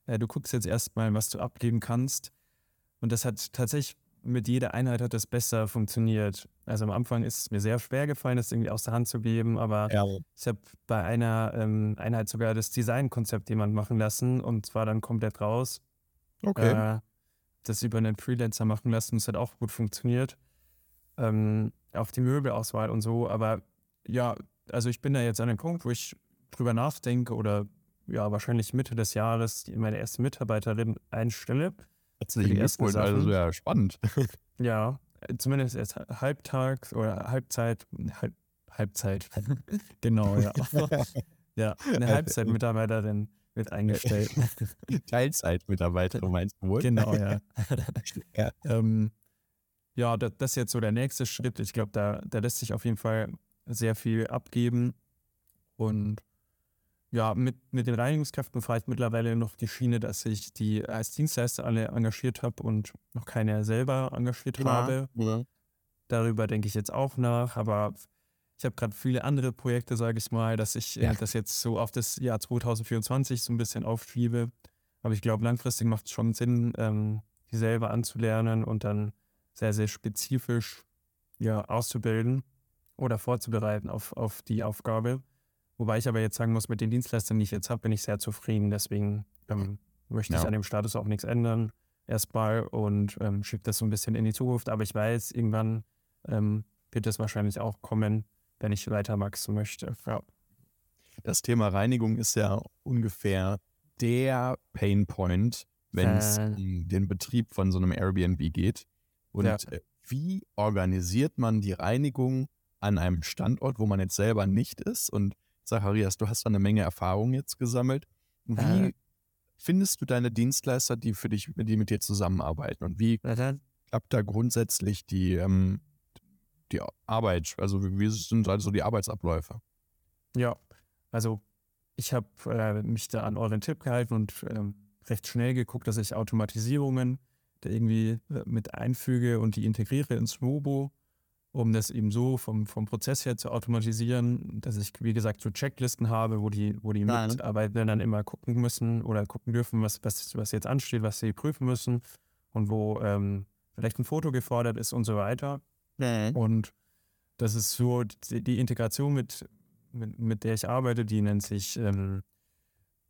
äh, du guckst jetzt erstmal, was du abgeben kannst. Und das hat tatsächlich mit jeder Einheit hat das besser funktioniert. Also am Anfang ist es mir sehr schwer gefallen, das irgendwie aus der Hand zu geben, aber ja. ich habe bei einer ähm, Einheit sogar das Designkonzept jemand machen lassen und zwar dann komplett raus. Okay. Äh, das über einen Freelancer machen lassen, das hat auch gut funktioniert. Ähm, auf die Möbelauswahl und so. Aber ja, also ich bin da jetzt an dem Punkt, wo ich drüber nachdenke oder ja, wahrscheinlich Mitte des Jahres meine erste Mitarbeiterin einstelle. Herzlichen Glückwunsch, also ja, spannend. Ja, zumindest erst halbtags oder Halbzeit, halb, Halbzeit, genau, ja. ja, eine Halbzeitmitarbeiterin wird eingestellt. Teilzeitmitarbeiterin meinst du wohl? Genau, ja. ja. Ähm, ja, das, das, ist jetzt so der nächste Schritt. Ich glaube, da, da lässt sich auf jeden Fall sehr viel abgeben. Und ja, mit, mit den Reinigungskräften fahre ich mittlerweile noch die Schiene, dass ich die als Dienstleister alle engagiert habe und noch keine selber engagiert ja, habe. Ja. Darüber denke ich jetzt auch nach, aber ich habe gerade viele andere Projekte, sage ich mal, dass ich äh, ja. das jetzt so auf das Jahr 2024 so ein bisschen aufschiebe. Aber ich glaube, langfristig macht es schon Sinn, ähm, die selber anzulernen und dann sehr, sehr spezifisch ja, auszubilden oder vorzubereiten auf, auf die Aufgabe. Wobei ich aber jetzt sagen muss, mit den Dienstleistern, die ich jetzt habe, bin ich sehr zufrieden. Deswegen ähm, möchte ja. ich an dem Status auch nichts ändern. Erstmal und ähm, schiebe das so ein bisschen in die Zukunft. Aber ich weiß, irgendwann ähm, wird es wahrscheinlich auch kommen, wenn ich weiter wachsen möchte. Ja. Das Thema Reinigung ist ja ungefähr der Painpoint, wenn es äh. um den Betrieb von so einem Airbnb geht. Und ja. Äh, wie organisiert man die Reinigung an einem Standort, wo man jetzt selber nicht ist? Und Zacharias, du hast da eine Menge Erfahrung jetzt gesammelt. Wie äh. findest du deine Dienstleister, die für dich, die mit dir zusammenarbeiten? Und wie klappt da grundsätzlich die, ähm, die Arbeit? Also wie sind also die Arbeitsabläufe? Ja, also ich habe äh, mich da an euren Tipp gehalten und ähm, recht schnell geguckt, dass ich Automatisierungen da irgendwie äh, mit einfüge und die integriere ins Mobo um das eben so vom, vom Prozess her zu automatisieren, dass ich, wie gesagt, so Checklisten habe, wo die, wo die Mitarbeiter dann immer gucken müssen oder gucken dürfen, was, was, was jetzt ansteht, was sie prüfen müssen und wo ähm, vielleicht ein Foto gefordert ist und so weiter. Nee. Und das ist so die, die Integration, mit, mit, mit, der ich arbeite, die nennt sich ähm,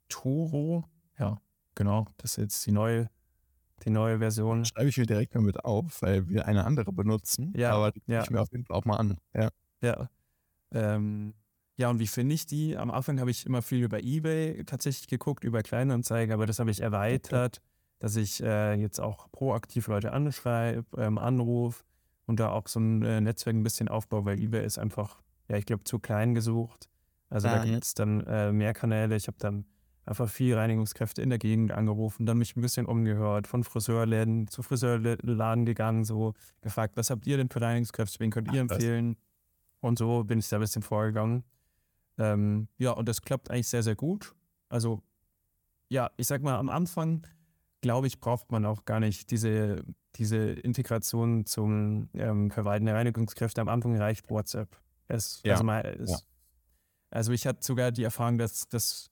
Toro. Ja, genau. Das ist jetzt die neue die neue Version. Schreibe ich mir direkt mal mit auf, weil wir eine andere benutzen. Ja. Aber die ja. ich mir auf jeden Fall auch mal an. Ja. Ja. Ähm, ja, und wie finde ich die? Am Anfang habe ich immer viel über Ebay tatsächlich geguckt, über Kleinanzeigen, aber das habe ich erweitert, dass ich äh, jetzt auch proaktiv Leute anschreibe, ähm, anrufe und da auch so ein äh, Netzwerk ein bisschen aufbaue, weil Ebay ist einfach, ja, ich glaube, zu klein gesucht. Also ja, da gibt es dann äh, mehr Kanäle. Ich habe dann einfach viel Reinigungskräfte in der Gegend angerufen, dann mich ein bisschen umgehört, von Friseurläden zu Friseurladen gegangen, so gefragt, was habt ihr denn für Reinigungskräfte, wen könnt ihr Ach, empfehlen? Und so bin ich da ein bisschen vorgegangen. Ähm, ja, und das klappt eigentlich sehr, sehr gut. Also, ja, ich sag mal, am Anfang, glaube ich, braucht man auch gar nicht diese, diese Integration zum ähm, Verwalten der Reinigungskräfte. Am Anfang reicht WhatsApp. Es, ja. also, mal, es, ja. also ich hatte sogar die Erfahrung, dass, dass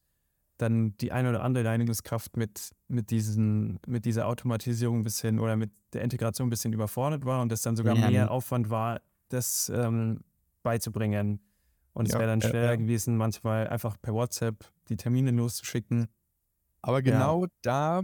dann die eine oder andere Reinigungskraft mit, mit, diesen, mit dieser Automatisierung ein bisschen oder mit der Integration ein bisschen überfordert war und es dann sogar ja. mehr Aufwand war, das ähm, beizubringen. Und es wäre dann schwer gewesen, manchmal einfach per WhatsApp die Termine loszuschicken. Aber genau da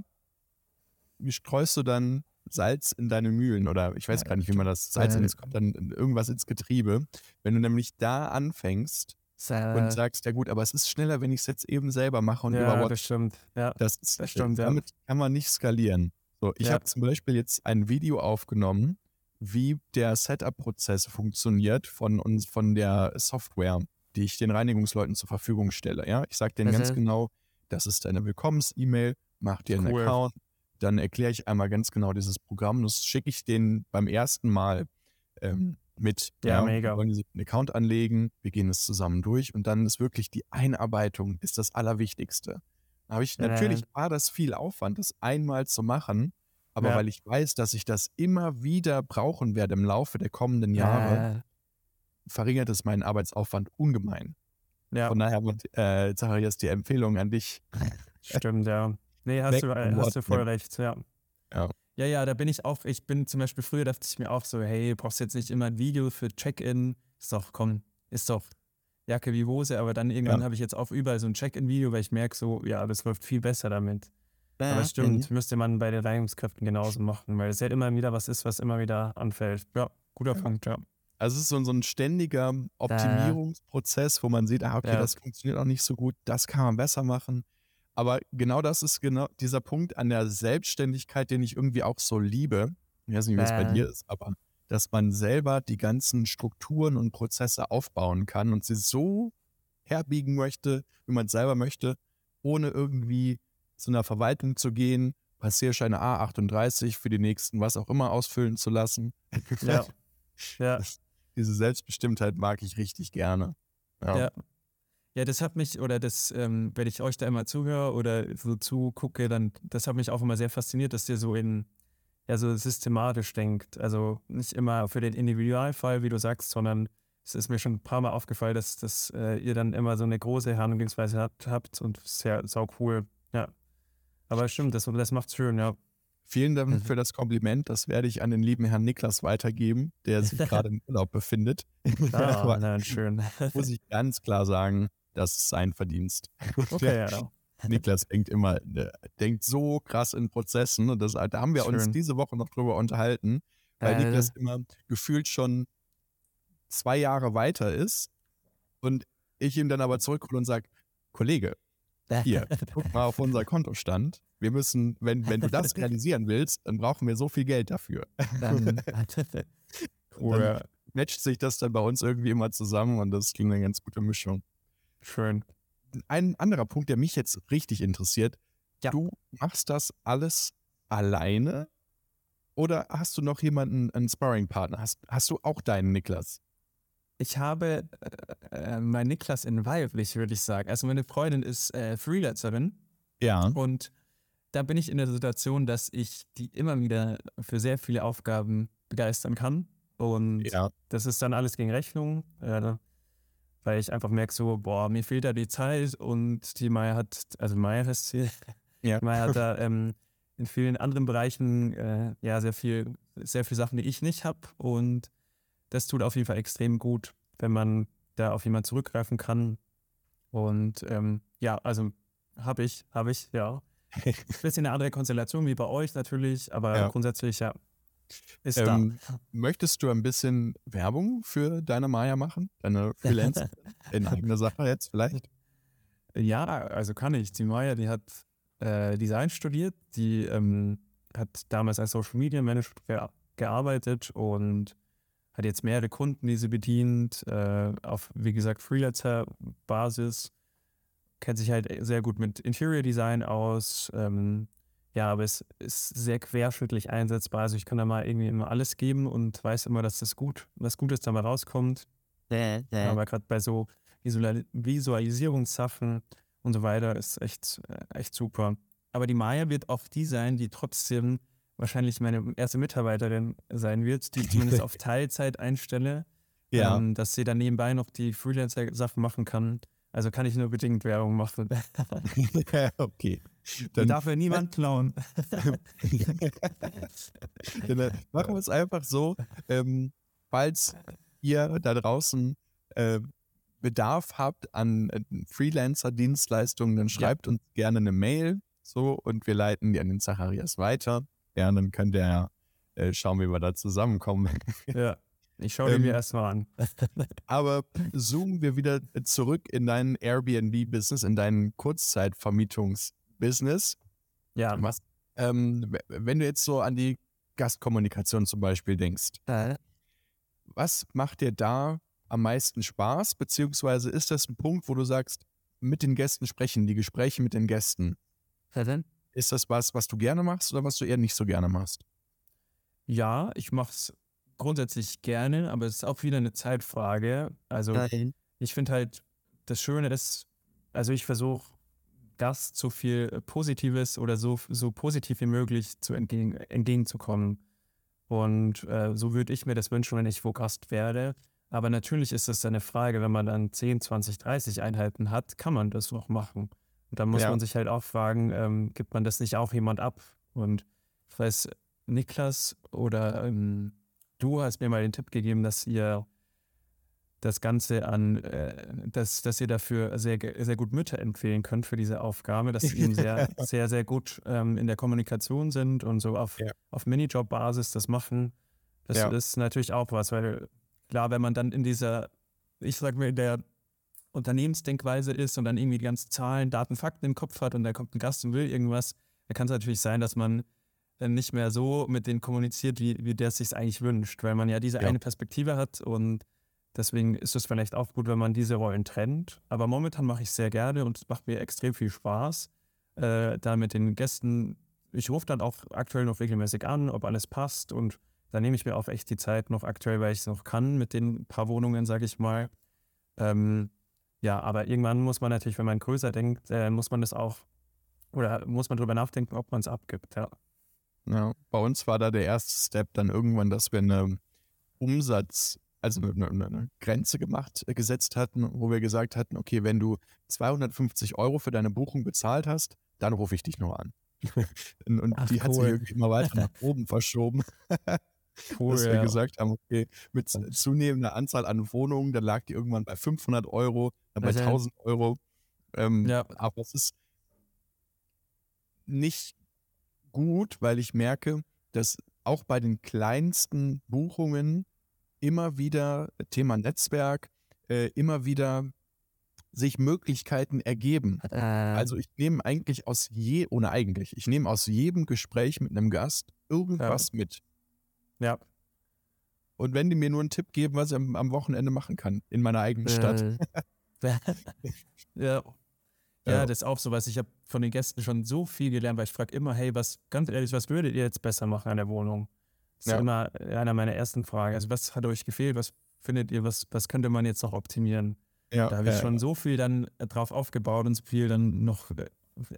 streust du dann Salz in deine Mühlen oder ich weiß gar nicht, wie man das Salz in, kommt dann irgendwas ins Getriebe. Wenn du nämlich da anfängst, äh, und sagst, ja gut, aber es ist schneller, wenn ich es jetzt eben selber mache und ja, über WhatsApp. Das stimmt. Ja, das, ist, das stimmt. Damit ja. kann man nicht skalieren. So, ich ja. habe zum Beispiel jetzt ein Video aufgenommen, wie der Setup-Prozess funktioniert von uns, von der Software, die ich den Reinigungsleuten zur Verfügung stelle. Ja, ich sage denen mhm. ganz genau, das ist deine Willkommens-E-Mail, mach dir einen Account, dann erkläre ich einmal ganz genau dieses Programm. Das schicke ich denen beim ersten Mal ähm, mit. Ja, ja mega. Wollen einen Account anlegen, wir gehen es zusammen durch und dann ist wirklich die Einarbeitung ist das Allerwichtigste. Da habe ich, ja. natürlich war das viel Aufwand, das einmal zu machen, aber ja. weil ich weiß, dass ich das immer wieder brauchen werde im Laufe der kommenden Jahre, verringert es meinen Arbeitsaufwand ungemein. Ja. Von daher, äh, Zacharias, die Empfehlung an dich. Stimmt, ja. Nee, hast, du, hast du voll recht, ja. Ja. Ja, ja, da bin ich auch, ich bin zum Beispiel früher dachte ich mir auch so, hey, brauchst jetzt nicht immer ein Video für Check-in. Ist doch, komm, ist doch Jacke wie Hose, aber dann irgendwann ja. habe ich jetzt auch überall so ein Check-in-Video, weil ich merke so, ja, das läuft viel besser damit. Ja, aber stimmt, mhm. müsste man bei den Reinigungskräften genauso machen, weil es halt immer wieder was ist, was immer wieder anfällt. Ja, guter ja. Punkt, ja. Also es ist so, so ein ständiger Optimierungsprozess, wo man sieht, ah, okay, ja. das funktioniert auch nicht so gut, das kann man besser machen. Aber genau das ist genau dieser Punkt an der Selbstständigkeit, den ich irgendwie auch so liebe. Ich weiß nicht, wie es bei dir ist, aber dass man selber die ganzen Strukturen und Prozesse aufbauen kann und sie so herbiegen möchte, wie man es selber möchte, ohne irgendwie zu einer Verwaltung zu gehen, Passierscheine A38 für die nächsten, was auch immer, ausfüllen zu lassen. Ja. ja. Diese Selbstbestimmtheit mag ich richtig gerne. Ja. ja. Ja, das hat mich, oder das, ähm, wenn ich euch da immer zuhöre oder so zugucke, dann, das hat mich auch immer sehr fasziniert, dass ihr so in, ja, so systematisch denkt. Also nicht immer für den Individualfall, wie du sagst, sondern es ist mir schon ein paar Mal aufgefallen, dass, dass äh, ihr dann immer so eine große Handlungsweise habt, habt und sehr sau cool. Ja. Aber stimmt, das, das macht's schön, ja. Vielen Dank mhm. für das Kompliment. Das werde ich an den lieben Herrn Niklas weitergeben, der sich gerade im Urlaub befindet. Ah, nein, schön. Muss ich ganz klar sagen, das ist sein Verdienst. Okay, ja. Niklas denkt immer, denkt so krass in Prozessen. Und das, da haben wir Schön. uns diese Woche noch drüber unterhalten, weil äh. Niklas immer gefühlt schon zwei Jahre weiter ist und ich ihm dann aber zurückhole und sage, Kollege, hier, guck mal auf unser Kontostand. Wir müssen, wenn, wenn du das realisieren willst, dann brauchen wir so viel Geld dafür. Dann, dann matcht sich das dann bei uns irgendwie immer zusammen und das klingt eine ganz gute Mischung. Schön. Ein anderer Punkt, der mich jetzt richtig interessiert. Ja. Du machst das alles alleine oder hast du noch jemanden, einen Sparring-Partner? Hast, hast du auch deinen Niklas? Ich habe äh, äh, meinen Niklas in weiblich, würde ich sagen. Also meine Freundin ist äh, Freelancerin. Ja. Und da bin ich in der Situation, dass ich die immer wieder für sehr viele Aufgaben begeistern kann. Und ja. das ist dann alles gegen Rechnung. Äh, weil ich einfach merke so, boah, mir fehlt da die Zeit und die Maya hat, also Maya heißt sie, ja. Maya hat da ähm, in vielen anderen Bereichen äh, ja sehr viel, sehr viele Sachen, die ich nicht habe und das tut auf jeden Fall extrem gut, wenn man da auf jemanden zurückgreifen kann und ähm, ja, also habe ich, habe ich, ja. Bisschen eine andere Konstellation wie bei euch natürlich, aber ja. grundsätzlich ja, ist ähm, da. Möchtest du ein bisschen Werbung für deine Maya machen? Deine Freelancer? in eigener Sache jetzt vielleicht? Ja, also kann ich. Die Maya, die hat äh, Design studiert, die ähm, hat damals als Social Media Manager ge gearbeitet und hat jetzt mehrere Kunden, die sie bedient, äh, auf, wie gesagt, Freelancer-Basis, kennt sich halt sehr gut mit Interior Design aus, ähm, ja, aber es ist sehr querschnittlich einsetzbar. Also ich kann da mal irgendwie immer alles geben und weiß immer, dass das gut, was Gutes dabei rauskommt. Äh, äh. Aber gerade bei so Visual Visualisierungssachen und so weiter ist echt, äh, echt super. Aber die Maya wird auch die sein, die trotzdem wahrscheinlich meine erste Mitarbeiterin sein wird, die ich zumindest auf Teilzeit einstelle. Ja. Ähm, dass sie dann nebenbei noch die Freelancer-Sachen machen kann. Also kann ich nur bedingt Werbung machen. okay. Dann darf ja niemand klauen. Dann äh, machen wir es einfach so, ähm, falls ihr da draußen äh, Bedarf habt an äh, Freelancer-Dienstleistungen, dann schreibt ja. uns gerne eine Mail so und wir leiten die an den Zacharias weiter. Ja, dann könnt ihr äh, schauen, wie wir da zusammenkommen. Ja. Ich schaue ähm, mir erstmal an. aber zoomen wir wieder zurück in dein Airbnb-Business, in dein Kurzzeitvermietungs-Business. Ja. Was, ähm, wenn du jetzt so an die Gastkommunikation zum Beispiel denkst, äh. was macht dir da am meisten Spaß? Beziehungsweise ist das ein Punkt, wo du sagst, mit den Gästen sprechen, die Gespräche mit den Gästen? Was denn? Ist das was, was du gerne machst oder was du eher nicht so gerne machst? Ja, ich mache es grundsätzlich gerne, aber es ist auch wieder eine Zeitfrage. Also Nein. ich finde halt das Schöne, dass, also ich versuche Gast so viel äh, Positives oder so, so positiv wie möglich zu entgegen, entgegenzukommen. Und äh, so würde ich mir das wünschen, wenn ich wo Gast werde. Aber natürlich ist das eine Frage, wenn man dann 10, 20, 30 Einheiten hat, kann man das noch machen. Und dann muss ja. man sich halt auch fragen, ähm, gibt man das nicht auch jemand ab? Und ich weiß, Niklas oder ähm, du hast mir mal den Tipp gegeben, dass ihr das Ganze an, äh, dass, dass ihr dafür sehr, sehr gut Mütter empfehlen könnt für diese Aufgabe, dass sie eben sehr, sehr, sehr gut ähm, in der Kommunikation sind und so auf, ja. auf Minijob-Basis das machen. Das ja. ist natürlich auch was, weil Klar, wenn man dann in dieser, ich sag mal, in der Unternehmensdenkweise ist und dann irgendwie die ganzen Zahlen, Daten, Fakten im Kopf hat und da kommt ein Gast und will irgendwas, da kann es natürlich sein, dass man dann nicht mehr so mit denen kommuniziert, wie, wie der es sich eigentlich wünscht, weil man ja diese ja. eine Perspektive hat und deswegen ist es vielleicht auch gut, wenn man diese Rollen trennt. Aber momentan mache ich es sehr gerne und es macht mir extrem viel Spaß, äh, da mit den Gästen. Ich rufe dann auch aktuell noch regelmäßig an, ob alles passt und da nehme ich mir auch echt die Zeit noch aktuell, weil ich es noch kann mit den paar Wohnungen, sage ich mal. Ähm, ja, aber irgendwann muss man natürlich, wenn man größer denkt, äh, muss man das auch, oder muss man darüber nachdenken, ob man es abgibt, ja. Ja, bei uns war da der erste Step dann irgendwann, dass wir eine Umsatz, also eine, eine Grenze gemacht, äh, gesetzt hatten, wo wir gesagt hatten, okay, wenn du 250 Euro für deine Buchung bezahlt hast, dann rufe ich dich nur an. und Ach, die cool. hat sich irgendwie immer weiter nach oben verschoben. Cool, dass wir ja. gesagt haben, okay, mit zunehmender Anzahl an Wohnungen, dann lag die irgendwann bei 500 Euro, dann bei also, 1000 Euro. Ähm, ja. Aber es ist nicht gut, weil ich merke, dass auch bei den kleinsten Buchungen immer wieder, Thema Netzwerk, äh, immer wieder sich Möglichkeiten ergeben. Äh. Also ich nehme eigentlich aus je, ohne eigentlich, ich nehme aus jedem Gespräch mit einem Gast irgendwas ja. mit. Ja. Und wenn die mir nur einen Tipp geben, was ich am, am Wochenende machen kann, in meiner eigenen Stadt. Äh. ja. Ja, das ist auch so was. Ich habe von den Gästen schon so viel gelernt, weil ich frage immer, hey, was, ganz ehrlich, was würdet ihr jetzt besser machen an der Wohnung? Das ist ja. immer einer meiner ersten Fragen. Also, was hat euch gefehlt? Was findet ihr, was, was könnte man jetzt noch optimieren? Ja, da habe ich äh, schon so viel dann drauf aufgebaut und so viel dann noch äh,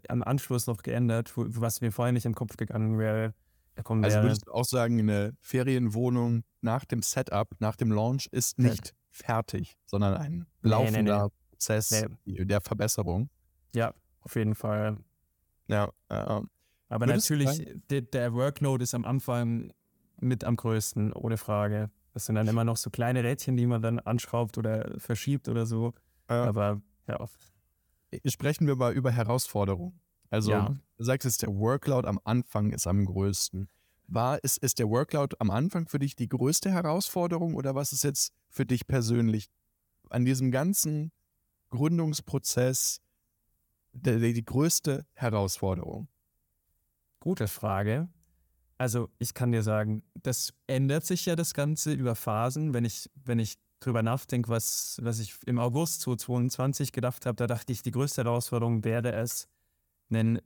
am Anschluss noch geändert, was mir vorher nicht im Kopf gegangen wäre. Also würdest du auch sagen, eine Ferienwohnung nach dem Setup, nach dem Launch ist nicht fertig, sondern ein laufender nee, nee, nee. Prozess der Verbesserung. Ja, auf jeden Fall. Ja. Äh, Aber natürlich, der, der Workload ist am Anfang mit am größten, ohne Frage. Das sind dann immer noch so kleine Rädchen, die man dann anschraubt oder verschiebt oder so. Ja. Aber ja. Sprechen wir mal über Herausforderungen. Also ja. du sagst jetzt, der Workload am Anfang ist am größten. War, ist, ist der Workload am Anfang für dich die größte Herausforderung oder was ist jetzt für dich persönlich an diesem ganzen Gründungsprozess der, die größte Herausforderung? Gute Frage. Also ich kann dir sagen, das ändert sich ja das Ganze über Phasen. Wenn ich, wenn ich drüber nachdenke, was, was ich im August 2022 gedacht habe, da dachte ich, die größte Herausforderung wäre es, einen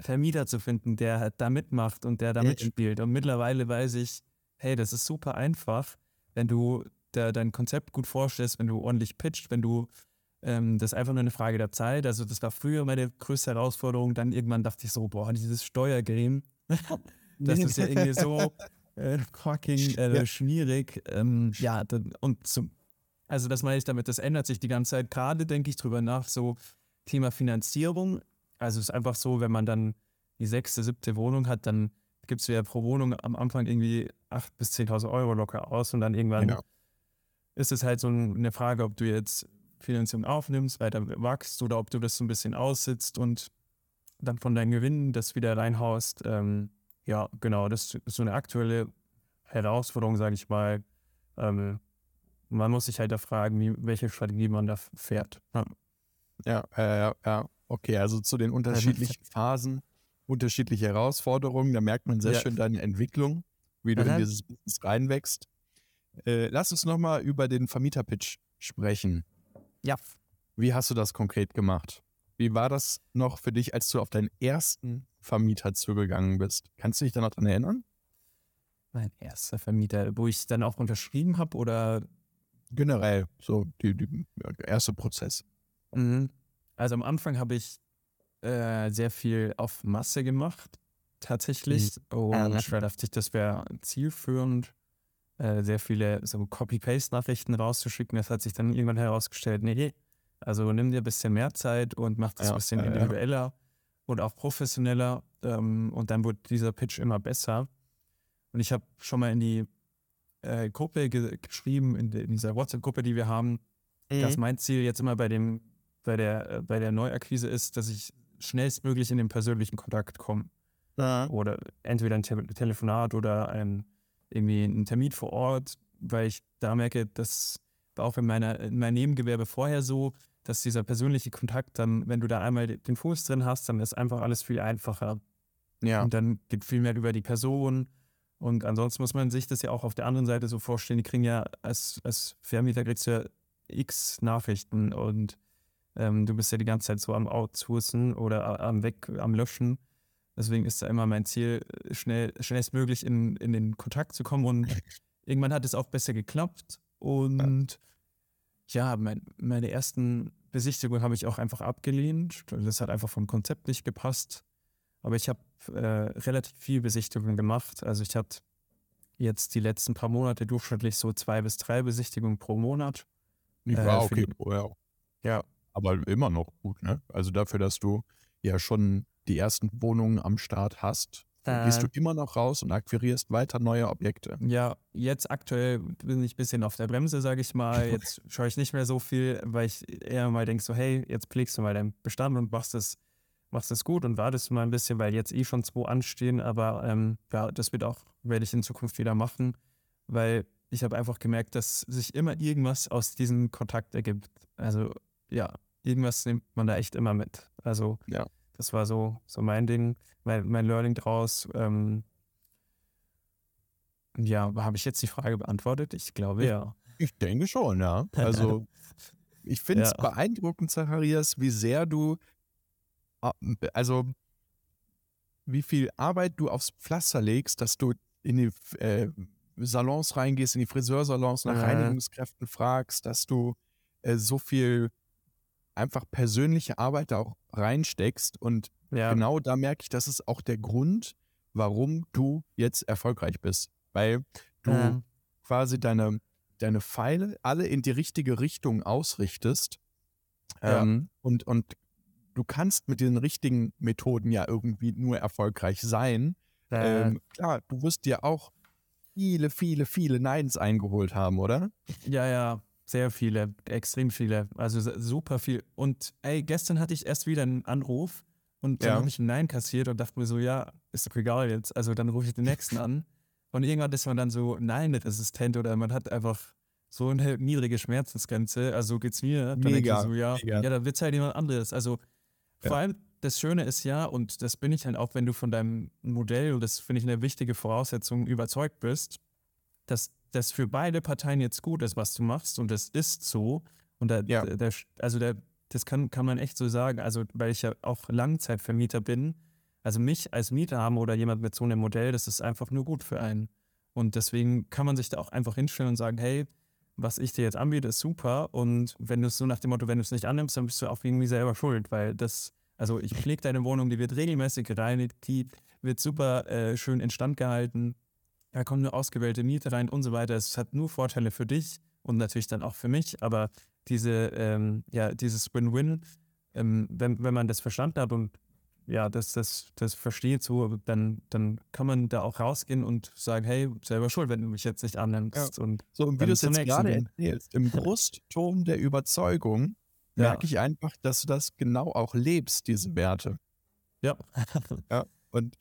Vermieter zu finden, der halt da mitmacht und der da mitspielt. Und mittlerweile weiß ich, hey, das ist super einfach, wenn du dein Konzept gut vorstellst, wenn du ordentlich pitcht, wenn du ähm, das ist einfach nur eine Frage der Zeit. Also, das war früher meine größte Herausforderung. Dann irgendwann dachte ich so, boah, dieses Steuergrem, das ist ja irgendwie so äh, fucking äh, ja. schwierig. Ähm, ja, und zum, also das meine ich damit, das ändert sich die ganze Zeit. Gerade denke ich drüber nach, so Thema Finanzierung also es ist einfach so, wenn man dann die sechste, siebte Wohnung hat, dann gibt es ja pro Wohnung am Anfang irgendwie 8.000 bis 10.000 Euro locker aus und dann irgendwann genau. ist es halt so eine Frage, ob du jetzt Finanzierung aufnimmst, weiter wachst oder ob du das so ein bisschen aussitzt und dann von deinen Gewinnen das wieder reinhaust. Ähm, ja, genau, das ist so eine aktuelle Herausforderung, sage ich mal. Ähm, man muss sich halt da fragen, wie, welche Strategie man da fährt. Ja, ja, ja, ja. Okay, also zu den unterschiedlichen Phasen, unterschiedliche Herausforderungen, da merkt man sehr ja. schön deine Entwicklung, wie du Aha. in dieses Business reinwächst. Äh, lass uns nochmal über den Vermieterpitch sprechen. Ja. Wie hast du das konkret gemacht? Wie war das noch für dich, als du auf deinen ersten Vermieter zugegangen bist? Kannst du dich da noch dran erinnern? Mein erster Vermieter, wo ich dann auch unterschrieben habe oder? Generell, so der erste Prozess. Mhm. Also am Anfang habe ich äh, sehr viel auf Masse gemacht, tatsächlich. Mhm. Und ich dachte ich, das wäre zielführend, äh, sehr viele so Copy-Paste-Nachrichten rauszuschicken. Das hat sich dann irgendwann herausgestellt, nee, also nimm dir ein bisschen mehr Zeit und mach das ja, ein bisschen individueller ja. und auch professioneller. Ähm, und dann wurde dieser Pitch immer besser. Und ich habe schon mal in die äh, Gruppe ge geschrieben, in, in dieser WhatsApp-Gruppe, die wir haben, mhm. dass mein Ziel jetzt immer bei dem bei der, äh, bei der Neuakquise ist, dass ich schnellstmöglich in den persönlichen Kontakt komme. Ja. Oder entweder ein Te Telefonat oder ein, irgendwie ein Termin vor Ort. weil ich da merke, das war auch in, meiner, in meinem Nebengewerbe vorher so, dass dieser persönliche Kontakt dann, wenn du da einmal den Fuß drin hast, dann ist einfach alles viel einfacher. Ja. Und dann geht viel mehr über die Person. Und ansonsten muss man sich das ja auch auf der anderen Seite so vorstellen, die kriegen ja als, als Vermieter kriegst du ja x Nachrichten und ähm, du bist ja die ganze Zeit so am Outsourcen oder am Weg, am Löschen. Deswegen ist da immer mein Ziel, schnell, schnellstmöglich in, in den Kontakt zu kommen. Und irgendwann hat es auch besser geklappt. Und ja, mein, meine ersten Besichtigungen habe ich auch einfach abgelehnt. Das hat einfach vom Konzept nicht gepasst. Aber ich habe äh, relativ viel Besichtigungen gemacht. Also ich hatte jetzt die letzten paar Monate durchschnittlich so zwei bis drei Besichtigungen pro Monat. Ja, äh, okay. Oh, ja. ja. Aber immer noch gut, ne? Also dafür, dass du ja schon die ersten Wohnungen am Start hast, äh, gehst du immer noch raus und akquirierst weiter neue Objekte. Ja, jetzt aktuell bin ich ein bisschen auf der Bremse, sage ich mal. Jetzt schaue ich nicht mehr so viel, weil ich eher mal denke so, hey, jetzt pflegst du mal deinen Bestand und machst es machst es gut und wartest mal ein bisschen, weil jetzt eh schon zwei anstehen, aber ähm, ja, das wird auch, werde ich in Zukunft wieder machen, weil ich habe einfach gemerkt, dass sich immer irgendwas aus diesem Kontakt ergibt. Also ja, irgendwas nimmt man da echt immer mit. Also ja. Das war so, so mein Ding, mein, mein Learning draus. Ähm, ja, habe ich jetzt die Frage beantwortet? Ich glaube ja. Ich denke schon, ja. Also ich finde es ja. beeindruckend, Zacharias, wie sehr du, ah, also wie viel Arbeit du aufs Pflaster legst, dass du in die äh, Salons reingehst, in die Friseursalons nach ja. Reinigungskräften fragst, dass du äh, so viel einfach persönliche Arbeit da auch reinsteckst. Und ja. genau da merke ich, das ist auch der Grund, warum du jetzt erfolgreich bist. Weil du ja. quasi deine, deine Pfeile alle in die richtige Richtung ausrichtest. Ja. Ähm, und, und du kannst mit den richtigen Methoden ja irgendwie nur erfolgreich sein. Ähm, klar, du wirst dir auch viele, viele, viele Neins eingeholt haben, oder? Ja, ja, sehr viele, extrem viele. Also super viel. Und ey, gestern hatte ich erst wieder einen Anruf und dann ja. habe ich ein Nein kassiert und dachte mir so, ja, ist doch egal jetzt. Also dann rufe ich den nächsten an. Und irgendwann ist man dann so Nein-resistent oder man hat einfach so eine niedrige Schmerzensgrenze. Also so geht's mir. Dann mega, so, ja, mega. ja, da wird es halt jemand anderes. Also ja. vor allem das Schöne ist ja, und das bin ich halt auch, wenn du von deinem Modell, und das finde ich eine wichtige Voraussetzung, überzeugt bist, dass das für beide Parteien jetzt gut ist, was du machst, und das ist so. Und da, ja. der, also der, das kann, kann man echt so sagen, also weil ich ja auch Langzeitvermieter bin, also mich als Mieter haben oder jemand mit so einem Modell, das ist einfach nur gut für einen. Und deswegen kann man sich da auch einfach hinstellen und sagen, hey, was ich dir jetzt anbiete, ist super. Und wenn du es so nach dem Motto, wenn du es nicht annimmst, dann bist du auch irgendwie selber schuld, weil das also ich pflege deine Wohnung, die wird regelmäßig gereinigt, die wird super äh, schön instand gehalten. Da kommt eine ausgewählte Miete rein und so weiter. Es hat nur Vorteile für dich und natürlich dann auch für mich. Aber diese, ähm, ja, dieses Win-Win, ähm, wenn, wenn man das verstanden hat und ja, das, das, das versteht so, dann, dann kann man da auch rausgehen und sagen, hey, selber schuld, wenn du mich jetzt nicht annimmst. Ja. Und so, und wie du es jetzt gerade erzählst, im Brustton der Überzeugung, merke ich einfach, dass du das genau auch lebst, diese Werte. Ja. ja. Und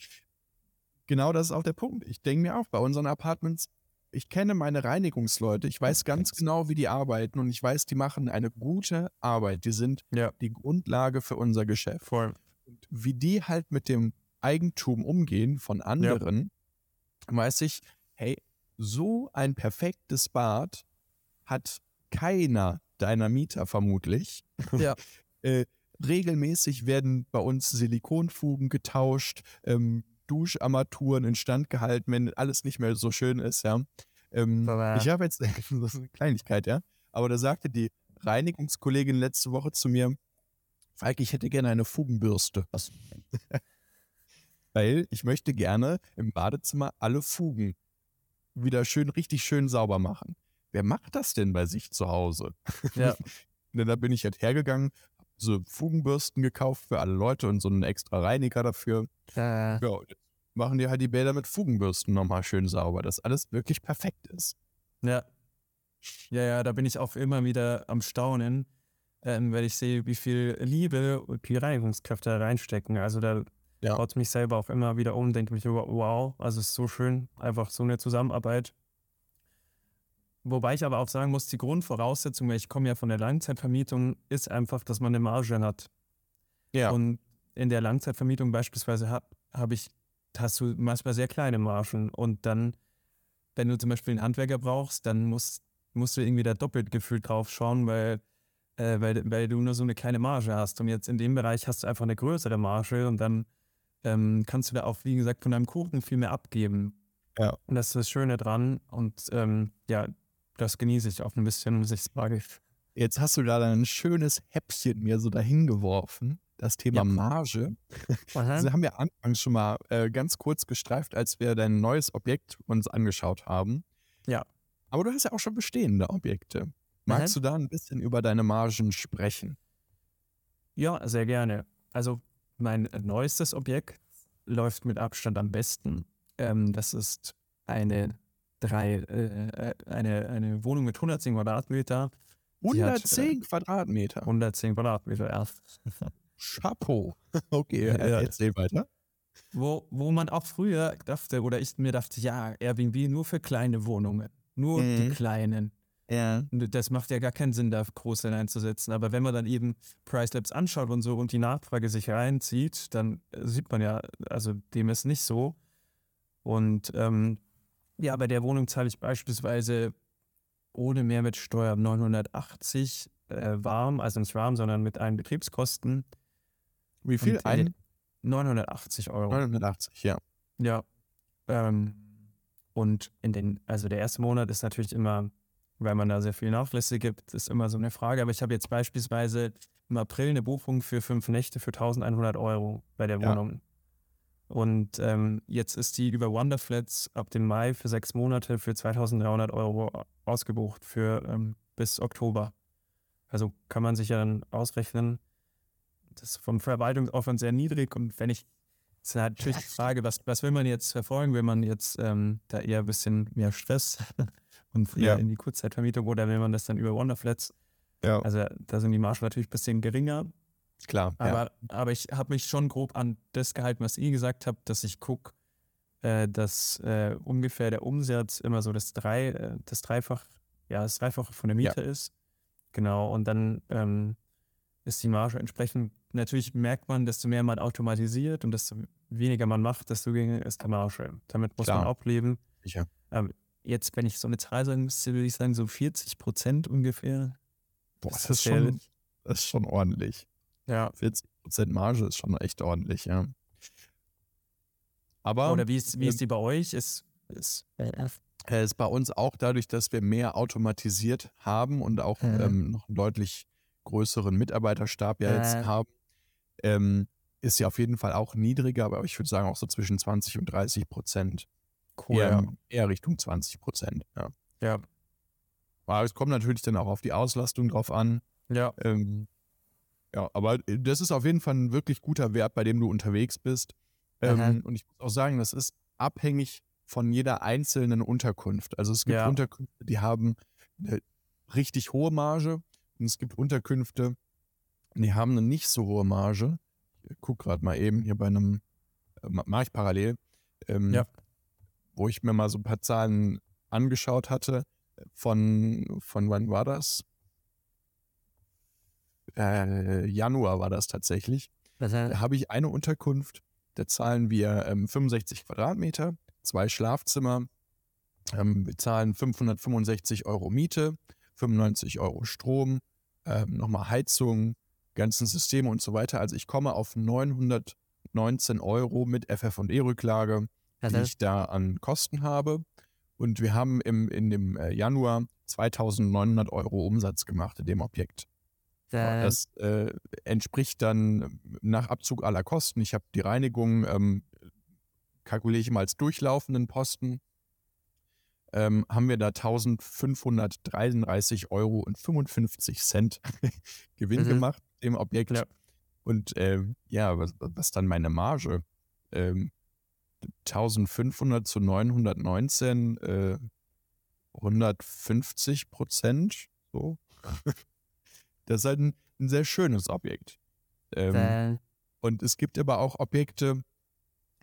genau das ist auch der Punkt. Ich denke mir auch, bei unseren Apartments, ich kenne meine Reinigungsleute, ich weiß ganz genau, wie die arbeiten und ich weiß, die machen eine gute Arbeit. Die sind ja. die Grundlage für unser Geschäft. Voll. Und wie die halt mit dem Eigentum umgehen von anderen, ja. weiß ich, hey, so ein perfektes Bad hat keiner deiner Mieter vermutlich. Ja. äh, regelmäßig werden bei uns Silikonfugen getauscht, ähm, Duscharmaturen instand gehalten, wenn alles nicht mehr so schön ist, ja. Ähm, ich habe jetzt, das ist eine Kleinigkeit, ja, aber da sagte die Reinigungskollegin letzte Woche zu mir, Falk, ich hätte gerne eine Fugenbürste. Was? Weil ich möchte gerne im Badezimmer alle Fugen wieder schön, richtig schön sauber machen wer macht das denn bei sich zu Hause? Ja. denn da bin ich halt hergegangen, so Fugenbürsten gekauft für alle Leute und so einen extra Reiniger dafür. Ja, ja machen die halt die Bäder mit Fugenbürsten nochmal schön sauber, dass alles wirklich perfekt ist. Ja. Ja, ja, da bin ich auch immer wieder am Staunen, ähm, weil ich sehe, wie viel Liebe und die Reinigungskräfte da reinstecken. Also da ja. baut mich selber auch immer wieder um, denke mich, wow, also es ist so schön, einfach so eine Zusammenarbeit. Wobei ich aber auch sagen muss, die Grundvoraussetzung, weil ich komme ja von der Langzeitvermietung, ist einfach, dass man eine Marge hat. Ja. Und in der Langzeitvermietung beispielsweise habe hab ich, hast du manchmal sehr kleine Margen und dann, wenn du zum Beispiel einen Handwerker brauchst, dann musst, musst du irgendwie da doppelt gefühlt drauf schauen, weil, äh, weil, weil du nur so eine kleine Marge hast. Und jetzt in dem Bereich hast du einfach eine größere Marge und dann ähm, kannst du da auch, wie gesagt, von deinem Kuchen viel mehr abgeben. Ja. Und das ist das Schöne dran. Und ähm, ja, das genieße ich auch ein bisschen, muss ich sagen. Jetzt hast du da ein schönes Häppchen mir so dahin geworfen, das Thema ja. Marge. Das haben wir anfangs schon mal äh, ganz kurz gestreift, als wir dein neues Objekt uns angeschaut haben. Ja. Aber du hast ja auch schon bestehende Objekte. Magst mhm. du da ein bisschen über deine Margen sprechen? Ja, sehr gerne. Also mein neuestes Objekt läuft mit Abstand am besten. Ähm, das ist eine, drei, äh, eine, eine Wohnung mit 110 Quadratmeter. 110 hat, äh, Quadratmeter? 110 Quadratmeter, ja. Chapeau. Okay, ja. erzähl weiter. Wo, wo man auch früher dachte, oder ich mir dachte, ja, Airbnb nur für kleine Wohnungen. Nur mhm. die kleinen. Ja. Das macht ja gar keinen Sinn, da groß einzusetzen. Aber wenn man dann eben Price Labs anschaut und so und die Nachfrage sich reinzieht, dann sieht man ja, also dem ist nicht so. Und ähm, ja, bei der Wohnung zahle ich beispielsweise ohne Mehrwertsteuer 980 äh, warm, also nicht warm, sondern mit allen Betriebskosten. Wie viel? Ein? 980 Euro. 980, ja. Ja. Ähm, und in den, also der erste Monat ist natürlich immer weil man da sehr viel Nachlässe gibt, ist immer so eine Frage. Aber ich habe jetzt beispielsweise im April eine Buchung für fünf Nächte für 1100 Euro bei der Wohnung. Ja. Und ähm, jetzt ist die über Wonderflats ab dem Mai für sechs Monate für 2300 Euro ausgebucht für ähm, bis Oktober. Also kann man sich ja dann ausrechnen, das ist vom Verwaltungsaufwand sehr niedrig. Und wenn ich, ist natürlich die Frage, was, was will man jetzt verfolgen? Will man jetzt ähm, da eher ein bisschen mehr Stress und ja. in die Kurzzeitvermietung oder wenn man das dann über Wonderflats. Ja. Also da sind die Margen natürlich ein bisschen geringer. Klar. Aber, ja. aber ich habe mich schon grob an das gehalten, was ihr gesagt habt, dass ich gucke, äh, dass äh, ungefähr der Umsatz immer so das, drei, äh, das Dreifach, ja, das Dreifache von der Miete ja. ist. Genau. Und dann ähm, ist die Marge entsprechend, natürlich merkt man, desto mehr man automatisiert und desto weniger man macht, desto geringer ist die Marge. Damit muss Klar. man auch leben. Sicher. Ähm, jetzt, wenn ich so eine Zahl sagen müsste, würde ich sagen, so 40 Prozent ungefähr. Boah, das, ist, schon, das ist schon ordentlich. Ja. 40 Prozent Marge ist schon echt ordentlich, ja. Aber. Oder wie ist, wie ist die bei euch? Ist, ist, äh, ist bei uns auch dadurch, dass wir mehr automatisiert haben und auch äh. ähm, noch einen deutlich größeren Mitarbeiterstab ja jetzt äh. haben, ähm, ist sie auf jeden Fall auch niedriger, aber ich würde sagen auch so zwischen 20 und 30 Prozent. Cool. Eher, eher Richtung 20 Prozent. Ja. ja. Aber es kommt natürlich dann auch auf die Auslastung drauf an. Ja. Ähm, ja, aber das ist auf jeden Fall ein wirklich guter Wert, bei dem du unterwegs bist. Ähm, und ich muss auch sagen, das ist abhängig von jeder einzelnen Unterkunft. Also es gibt ja. Unterkünfte, die haben eine richtig hohe Marge und es gibt Unterkünfte, die haben eine nicht so hohe Marge. Ich gucke gerade mal eben hier bei einem, äh, mache ich parallel. Ähm, ja wo ich mir mal so ein paar Zahlen angeschaut hatte. Von, von wann war das? Äh, Januar war das tatsächlich. Da habe ich eine Unterkunft, da zahlen wir ähm, 65 Quadratmeter, zwei Schlafzimmer, ähm, wir zahlen 565 Euro Miete, 95 Euro Strom, ähm, nochmal Heizung, ganzen Systeme und so weiter. Also ich komme auf 919 Euro mit FF&E-Rücklage die ich da an Kosten habe. Und wir haben im, in dem äh, Januar 2900 Euro Umsatz gemacht in dem Objekt. Das äh, entspricht dann nach Abzug aller Kosten. Ich habe die Reinigung, ähm, kalkuliere ich mal als durchlaufenden Posten, ähm, haben wir da 1533 Euro und 55 Cent Gewinn mhm. gemacht im Objekt. Ja. Und äh, ja, was, was, dann meine Marge? Ähm, 1500 zu 919, äh, 150 Prozent. So. Das ist halt ein, ein sehr schönes Objekt. Ähm, und es gibt aber auch Objekte,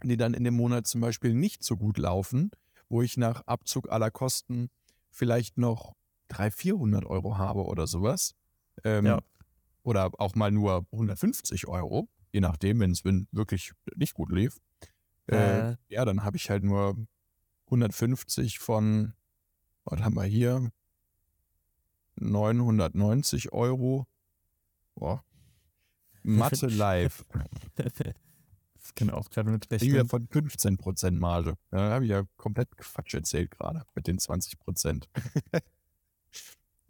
die dann in dem Monat zum Beispiel nicht so gut laufen, wo ich nach Abzug aller Kosten vielleicht noch 300, 400 Euro habe oder sowas, ähm, ja. oder auch mal nur 150 Euro, je nachdem, wenn es wirklich nicht gut lief, äh, äh. ja, dann habe ich halt nur 150 von, was haben wir hier? 990 Euro. Boah. Mathe live. Das kann auch gerade mit rechnen. Ich von 15% Marge. Da habe ich ja komplett Quatsch erzählt gerade mit den 20%.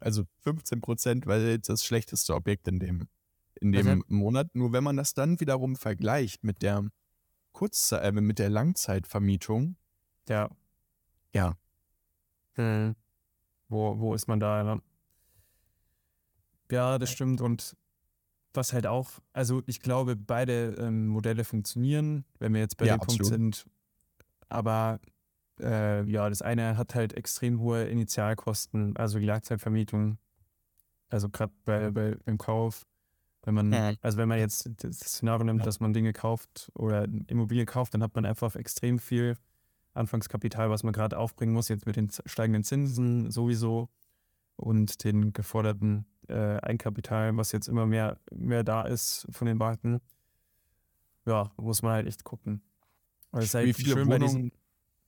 also 15%, weil das schlechteste Objekt in dem, in dem also, Monat. Nur wenn man das dann wiederum vergleicht mit der Kurzzeit, äh, mit der Langzeitvermietung. Ja. Ja. Hm. Wo, wo ist man da? Ja, das stimmt. Und was halt auch, also ich glaube, beide ähm, Modelle funktionieren, wenn wir jetzt bei ja, dem absolut. Punkt sind. Aber äh, ja, das eine hat halt extrem hohe Initialkosten, also die Langzeitvermietung. Also gerade bei, bei, beim Kauf, wenn man, ja. also wenn man jetzt das Szenario nimmt, dass man Dinge kauft oder Immobilien kauft, dann hat man einfach extrem viel Anfangskapital, was man gerade aufbringen muss, jetzt mit den steigenden Zinsen sowieso und den geforderten äh, Eigenkapital, was jetzt immer mehr, mehr da ist von den Banken. Ja, muss man halt echt gucken. Halt wie viele Wohnungen,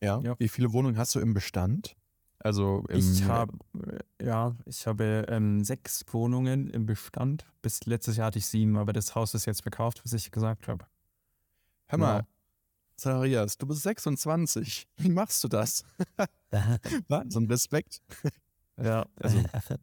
ja, ja, wie viele Wohnungen hast du im Bestand? Also im, ich habe ja, ich habe ähm, sechs Wohnungen im Bestand. Bis letztes Jahr hatte ich sieben, aber das Haus ist jetzt verkauft, was ich gesagt habe. Hör mal, ja. Zacharias, du bist 26. Wie machst du das? Wahnsinn, Respekt. Ja. Also,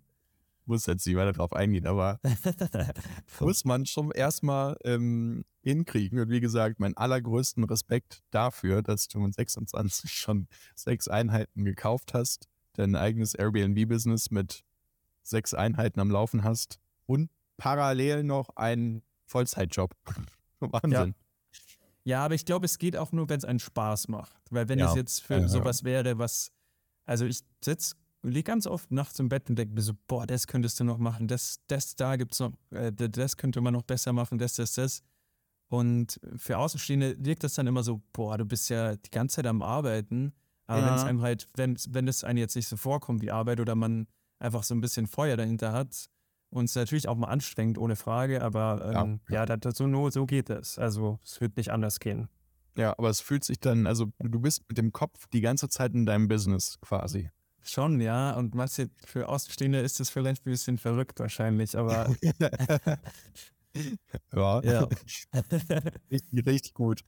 muss jetzt nicht weiter drauf eingehen, aber muss man schon erstmal ähm, hinkriegen. Und wie gesagt, meinen allergrößten Respekt dafür, dass du mit 26 schon sechs Einheiten gekauft hast, dein eigenes Airbnb-Business mit sechs Einheiten am Laufen hast und parallel noch einen Vollzeitjob. Wahnsinn. Ja. Ja, aber ich glaube, es geht auch nur, wenn es einen Spaß macht. Weil wenn ja. es jetzt für ja, sowas wäre, was, also ich sitze liege ganz oft nachts im Bett und denke mir so, boah, das könntest du noch machen, das, das da gibt es noch, äh, das könnte man noch besser machen, das, das, das. Und für Außenstehende wirkt das dann immer so, boah, du bist ja die ganze Zeit am Arbeiten. Aber ja. wenn es einem halt, wenn, wenn es einem jetzt nicht so vorkommt wie Arbeit oder man einfach so ein bisschen Feuer dahinter hat und es natürlich auch mal anstrengend, ohne Frage, aber ähm, ja, ja das, so, so geht es. Also es wird nicht anders gehen. Ja, aber es fühlt sich dann, also du bist mit dem Kopf die ganze Zeit in deinem Business quasi. Schon, ja. Und manche, für Außenstehende ist das vielleicht ein bisschen verrückt wahrscheinlich, aber. ja. ja. richtig, richtig gut.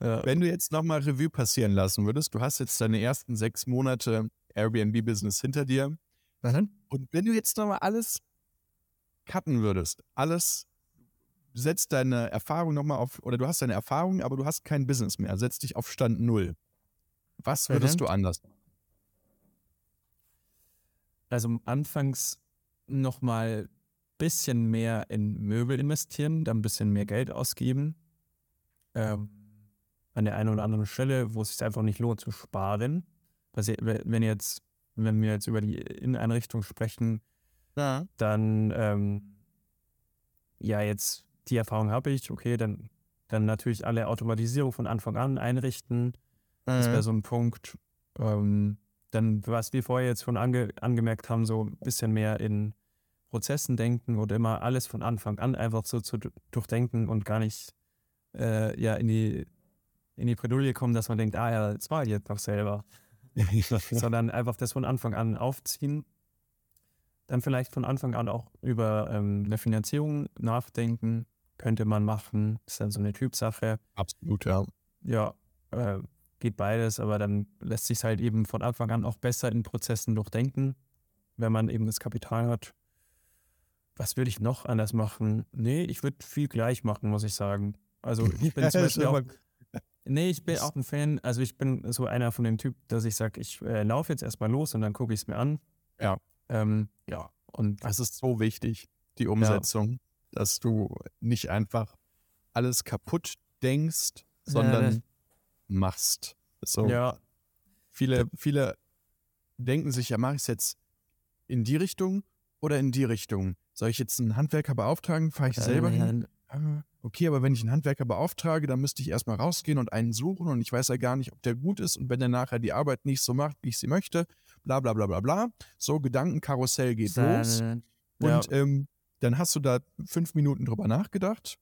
Ja. Wenn du jetzt nochmal Revue passieren lassen würdest, du hast jetzt deine ersten sechs Monate Airbnb-Business hinter dir. Mhm. Und wenn du jetzt nochmal alles cutten würdest, alles, setzt deine Erfahrung nochmal auf, oder du hast deine Erfahrung, aber du hast kein Business mehr, setz dich auf Stand Null. Was würdest mhm. du anders machen? Also anfangs nochmal ein bisschen mehr in Möbel investieren, dann ein bisschen mehr Geld ausgeben. Ähm, an der einen oder anderen Stelle, wo es sich einfach nicht lohnt zu sparen. Wenn jetzt, wenn wir jetzt über die Inneneinrichtung sprechen, ja. dann ähm, ja, jetzt die Erfahrung habe ich, okay, dann, dann natürlich alle Automatisierung von Anfang an einrichten. Mhm. Das wäre so ein Punkt. Ähm, dann, was wir vorher jetzt schon ange angemerkt haben, so ein bisschen mehr in Prozessen denken oder immer alles von Anfang an einfach so zu durchdenken und gar nicht äh, ja, in die, in die Bredouille kommen, dass man denkt, ah ja, das war jetzt doch selber. Sondern einfach das von Anfang an aufziehen. Dann vielleicht von Anfang an auch über ähm, eine Finanzierung nachdenken. Könnte man machen. Das ist dann so eine Typsache. Absolut, ja. Ja, äh, geht beides, aber dann lässt sich halt eben von Anfang an auch besser in Prozessen durchdenken, wenn man eben das Kapital hat. Was würde ich noch anders machen? Nee, ich würde viel gleich machen, muss ich sagen. Also ich bin zum Beispiel auch, Nee, ich bin auch ein Fan, also ich bin so einer von dem Typ, dass ich sage, ich äh, laufe jetzt erstmal los und dann gucke ich es mir an. Ja. Ähm, ja. Und das ist so wichtig, die Umsetzung, ja. dass du nicht einfach alles kaputt denkst, sondern ja, machst. So. Ja. Viele, viele denken sich, ja, mache ich es jetzt in die Richtung oder in die Richtung? Soll ich jetzt einen Handwerker beauftragen? Fahre ich selber hin? ah, okay, aber wenn ich einen Handwerker beauftrage, dann müsste ich erstmal rausgehen und einen suchen und ich weiß ja gar nicht, ob der gut ist und wenn der nachher die Arbeit nicht so macht, wie ich sie möchte, bla bla bla bla bla. So, Gedankenkarussell geht los. Ja. Und ähm, dann hast du da fünf Minuten drüber nachgedacht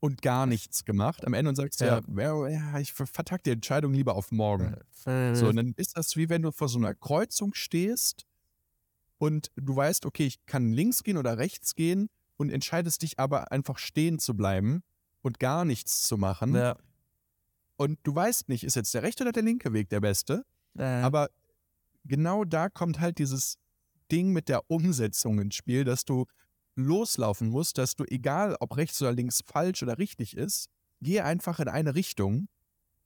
und gar nichts gemacht am Ende und sagst ja, ja, ja ich vertag die Entscheidung lieber auf morgen. So, und dann ist das wie wenn du vor so einer Kreuzung stehst und du weißt, okay, ich kann links gehen oder rechts gehen und entscheidest dich aber einfach stehen zu bleiben und gar nichts zu machen. Ja. Und du weißt nicht, ist jetzt der rechte oder der linke Weg der beste? Äh. Aber genau da kommt halt dieses Ding mit der Umsetzung ins Spiel, dass du loslaufen musst, dass du, egal ob rechts oder links falsch oder richtig ist, geh einfach in eine Richtung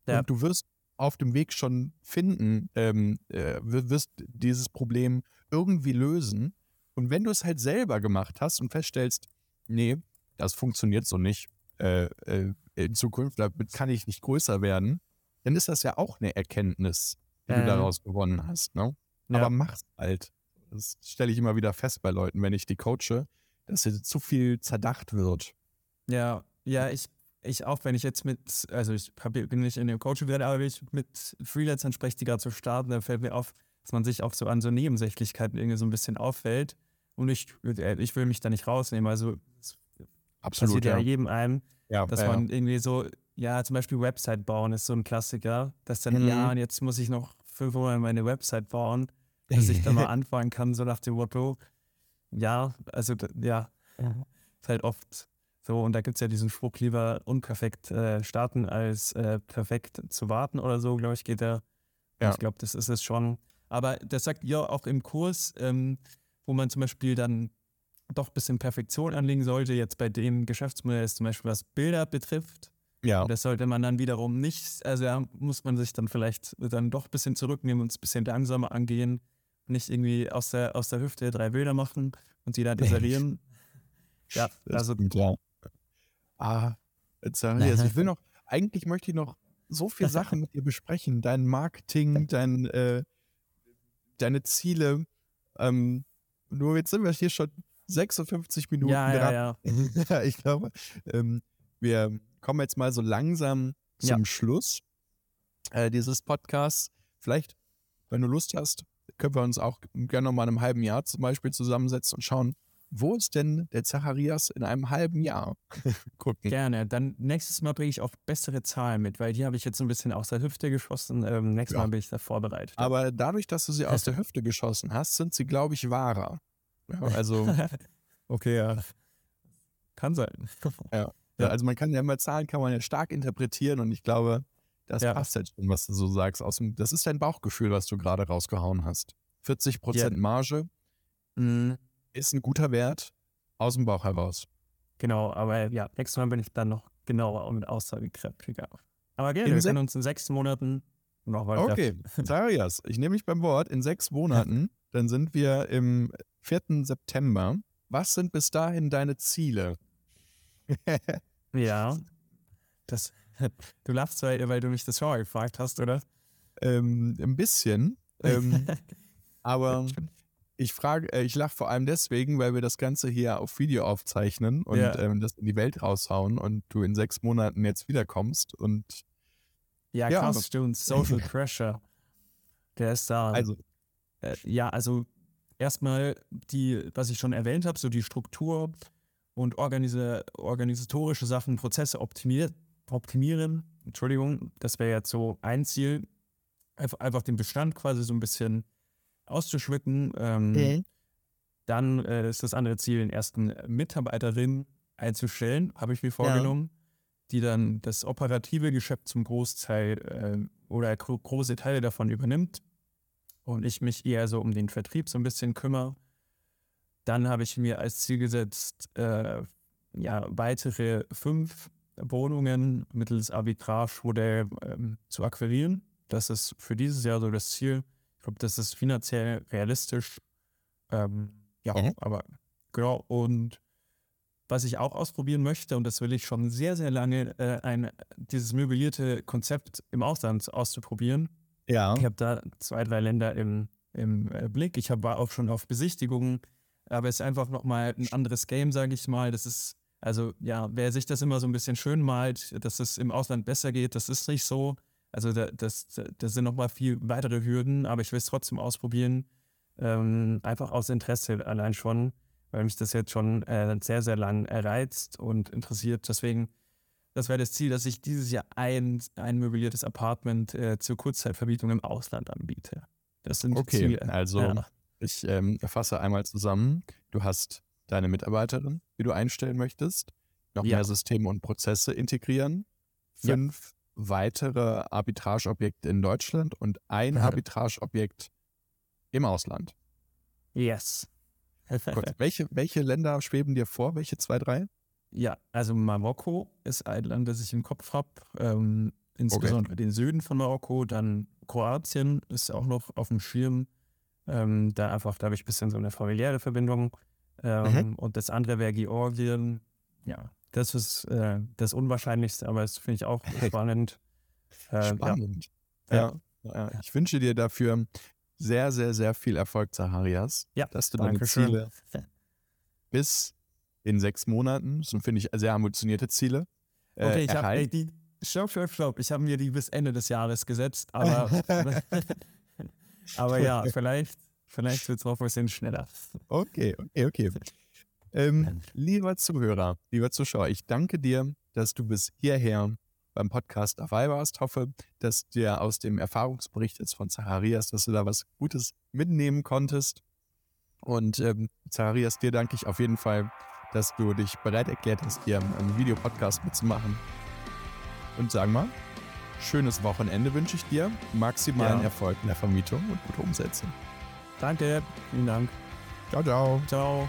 ja. und du wirst auf dem Weg schon finden, ähm, äh, wirst dieses Problem irgendwie lösen. Und wenn du es halt selber gemacht hast und feststellst, nee, das funktioniert so nicht, äh, äh, in Zukunft damit kann ich nicht größer werden, dann ist das ja auch eine Erkenntnis, die du daraus gewonnen hast. Ne? Ja. Aber mach's halt. Das stelle ich immer wieder fest bei Leuten, wenn ich die coache, dass hier zu viel zerdacht wird. Ja, ja, ich, ich auch, wenn ich jetzt mit, also ich hab, bin nicht in dem Coaching drin, aber wenn ich mit Freelancern spreche, die gerade so starten, dann fällt mir auf, dass man sich auch so an so Nebensächlichkeiten irgendwie so ein bisschen auffällt. Und ich, ich will mich da nicht rausnehmen. Also Absolut, passiert ja, ja jedem einem, ja, dass ja, man irgendwie so, ja, zum Beispiel Website bauen ist so ein Klassiker, dass dann, mhm. ja, und jetzt muss ich noch fünf Monate meine Website bauen, dass ich dann mal anfangen kann, so nach dem Motto, ja, also ja, ist halt oft so, und da gibt es ja diesen Spruch, lieber unperfekt äh, starten als äh, perfekt zu warten oder so, glaube ich, geht der. Ja. Ich glaube, das ist es schon. Aber das sagt ihr auch im Kurs, ähm, wo man zum Beispiel dann doch ein bisschen Perfektion anlegen sollte, jetzt bei dem Geschäftsmodell zum Beispiel was Bilder betrifft. Ja. Das sollte man dann wiederum nicht, also da muss man sich dann vielleicht dann doch ein bisschen zurücknehmen und es ein bisschen langsamer angehen. Nicht irgendwie aus der, aus der Hüfte drei Bilder machen und sie dann isolieren. ja, also. Ja. Ah, jetzt, also ich will noch, eigentlich möchte ich noch so viele Sachen mit dir besprechen. Dein Marketing, dein, äh, deine Ziele. Ähm, nur jetzt sind wir hier schon 56 Minuten ja, dran. Ja, ja. ich glaube, ähm, wir kommen jetzt mal so langsam zum ja. Schluss äh, dieses Podcasts. Vielleicht, wenn du Lust hast, können wir uns auch gerne noch mal in einem halben Jahr zum Beispiel zusammensetzen und schauen, wo ist denn der Zacharias in einem halben Jahr? Gucken. Gerne. Dann nächstes Mal bringe ich auch bessere Zahlen mit, weil die habe ich jetzt ein bisschen aus der Hüfte geschossen. Ähm, nächstes ja. Mal bin ich da vorbereitet. Aber dadurch, dass du sie aus der Hüfte geschossen hast, sind sie, glaube ich, wahrer. Ja, also. okay, ja. Kann sein. ja. ja. Also man kann ja immer Zahlen kann man ja stark interpretieren und ich glaube, das ja. passt halt schon, was du so sagst. Aus dem, das ist dein Bauchgefühl, was du gerade rausgehauen hast. 40 Prozent Marge. Mhm ist ein guter Wert aus dem Bauch heraus. Genau, aber ja, nächstes Mal bin ich dann noch genauer und aussagekräftiger. Aber gerne, in wir können uns in sechs Monaten noch weiter. Okay, Zarias, ich nehme mich beim Wort. In sechs Monaten, dann sind wir im 4. September. Was sind bis dahin deine Ziele? ja, das, du lachst, weil, weil du mich das vorher gefragt hast, oder? Ähm, ein bisschen. Ähm, aber ich frage, äh, ich lache vor allem deswegen, weil wir das Ganze hier auf Video aufzeichnen und ja. ähm, das in die Welt raushauen und du in sechs Monaten jetzt wiederkommst und ja, ja krass, stimmt. Social Pressure. Der ist da. Also. Äh, ja, also erstmal die, was ich schon erwähnt habe, so die Struktur und organisa organisatorische Sachen, Prozesse optimiert, optimieren. Entschuldigung, das wäre jetzt so ein Ziel. Einfach, einfach den Bestand quasi so ein bisschen auszuschmücken. Ähm, okay. Dann äh, ist das andere Ziel, den ersten Mitarbeiterin einzustellen, habe ich mir vorgenommen, ja. die dann das operative Geschäft zum Großteil äh, oder gro große Teile davon übernimmt und ich mich eher so um den Vertrieb so ein bisschen kümmere. Dann habe ich mir als Ziel gesetzt, äh, ja, weitere fünf Wohnungen mittels Arbitrage-Modell ähm, zu akquirieren. Das ist für dieses Jahr so das Ziel. Ich glaube, das ist finanziell realistisch. Ähm, ja, mhm. aber genau. Und was ich auch ausprobieren möchte, und das will ich schon sehr, sehr lange, äh, ein, dieses möblierte Konzept im Ausland auszuprobieren. Ja. Ich habe da zwei, drei Länder im, im äh, Blick. Ich hab, war auch schon auf Besichtigungen, aber es ist einfach nochmal ein anderes Game, sage ich mal. Das ist Also ja, wer sich das immer so ein bisschen schön malt, dass es im Ausland besser geht, das ist nicht so. Also da, das, das sind nochmal viel weitere Hürden, aber ich will es trotzdem ausprobieren. Ähm, einfach aus Interesse allein schon, weil mich das jetzt schon äh, sehr, sehr lang reizt und interessiert. Deswegen, das wäre das Ziel, dass ich dieses Jahr ein, ein möbliertes Apartment äh, zur Kurzzeitvermietung im Ausland anbiete. Das sind okay, Ziele. Also ja. ich ähm, fasse einmal zusammen. Du hast deine Mitarbeiterin, die du einstellen möchtest, noch ja. mehr Systeme und Prozesse integrieren, fünf ja. weitere Arbitrageobjekte in Deutschland und ein ja. Arbitrageobjekt im Ausland. Yes. Kurz, welche, welche Länder schweben dir vor? Welche zwei, drei? Ja, also Marokko ist ein Land, das ich im Kopf habe. Ähm, insbesondere okay. den Süden von Marokko. Dann Kroatien ist auch noch auf dem Schirm. Ähm, da einfach, da habe ich ein bisschen so eine familiäre Verbindung. Ähm, mhm. Und das andere wäre Georgien. Ja, das ist äh, das Unwahrscheinlichste, aber das finde ich auch spannend. Äh, spannend. Ja. Ja. ja. Ich wünsche dir dafür sehr, sehr, sehr viel Erfolg, Zacharias. Ja, dass du deine Ziele bis in sechs Monaten, das sind, finde ich, sehr ambitionierte Ziele. Äh, okay, ich habe die. Stopp, stopp, stopp. Ich habe mir die bis Ende des Jahres gesetzt, aber, aber ja, vielleicht Vielleicht wird es auch ein bisschen schneller. Okay, okay, okay. Ähm, lieber Zuhörer, lieber Zuschauer, ich danke dir, dass du bis hierher beim Podcast dabei warst. Hoffe, dass dir aus dem Erfahrungsbericht jetzt von Zacharias, dass du da was Gutes mitnehmen konntest. Und ähm, Zacharias, dir danke ich auf jeden Fall, dass du dich bereit erklärt hast, hier einen Videopodcast mitzumachen. Und sag mal, schönes Wochenende wünsche ich dir, maximalen ja. Erfolg in der Vermietung und gute Umsetzung. Danke, vielen Dank. Ciao, ciao. Ciao.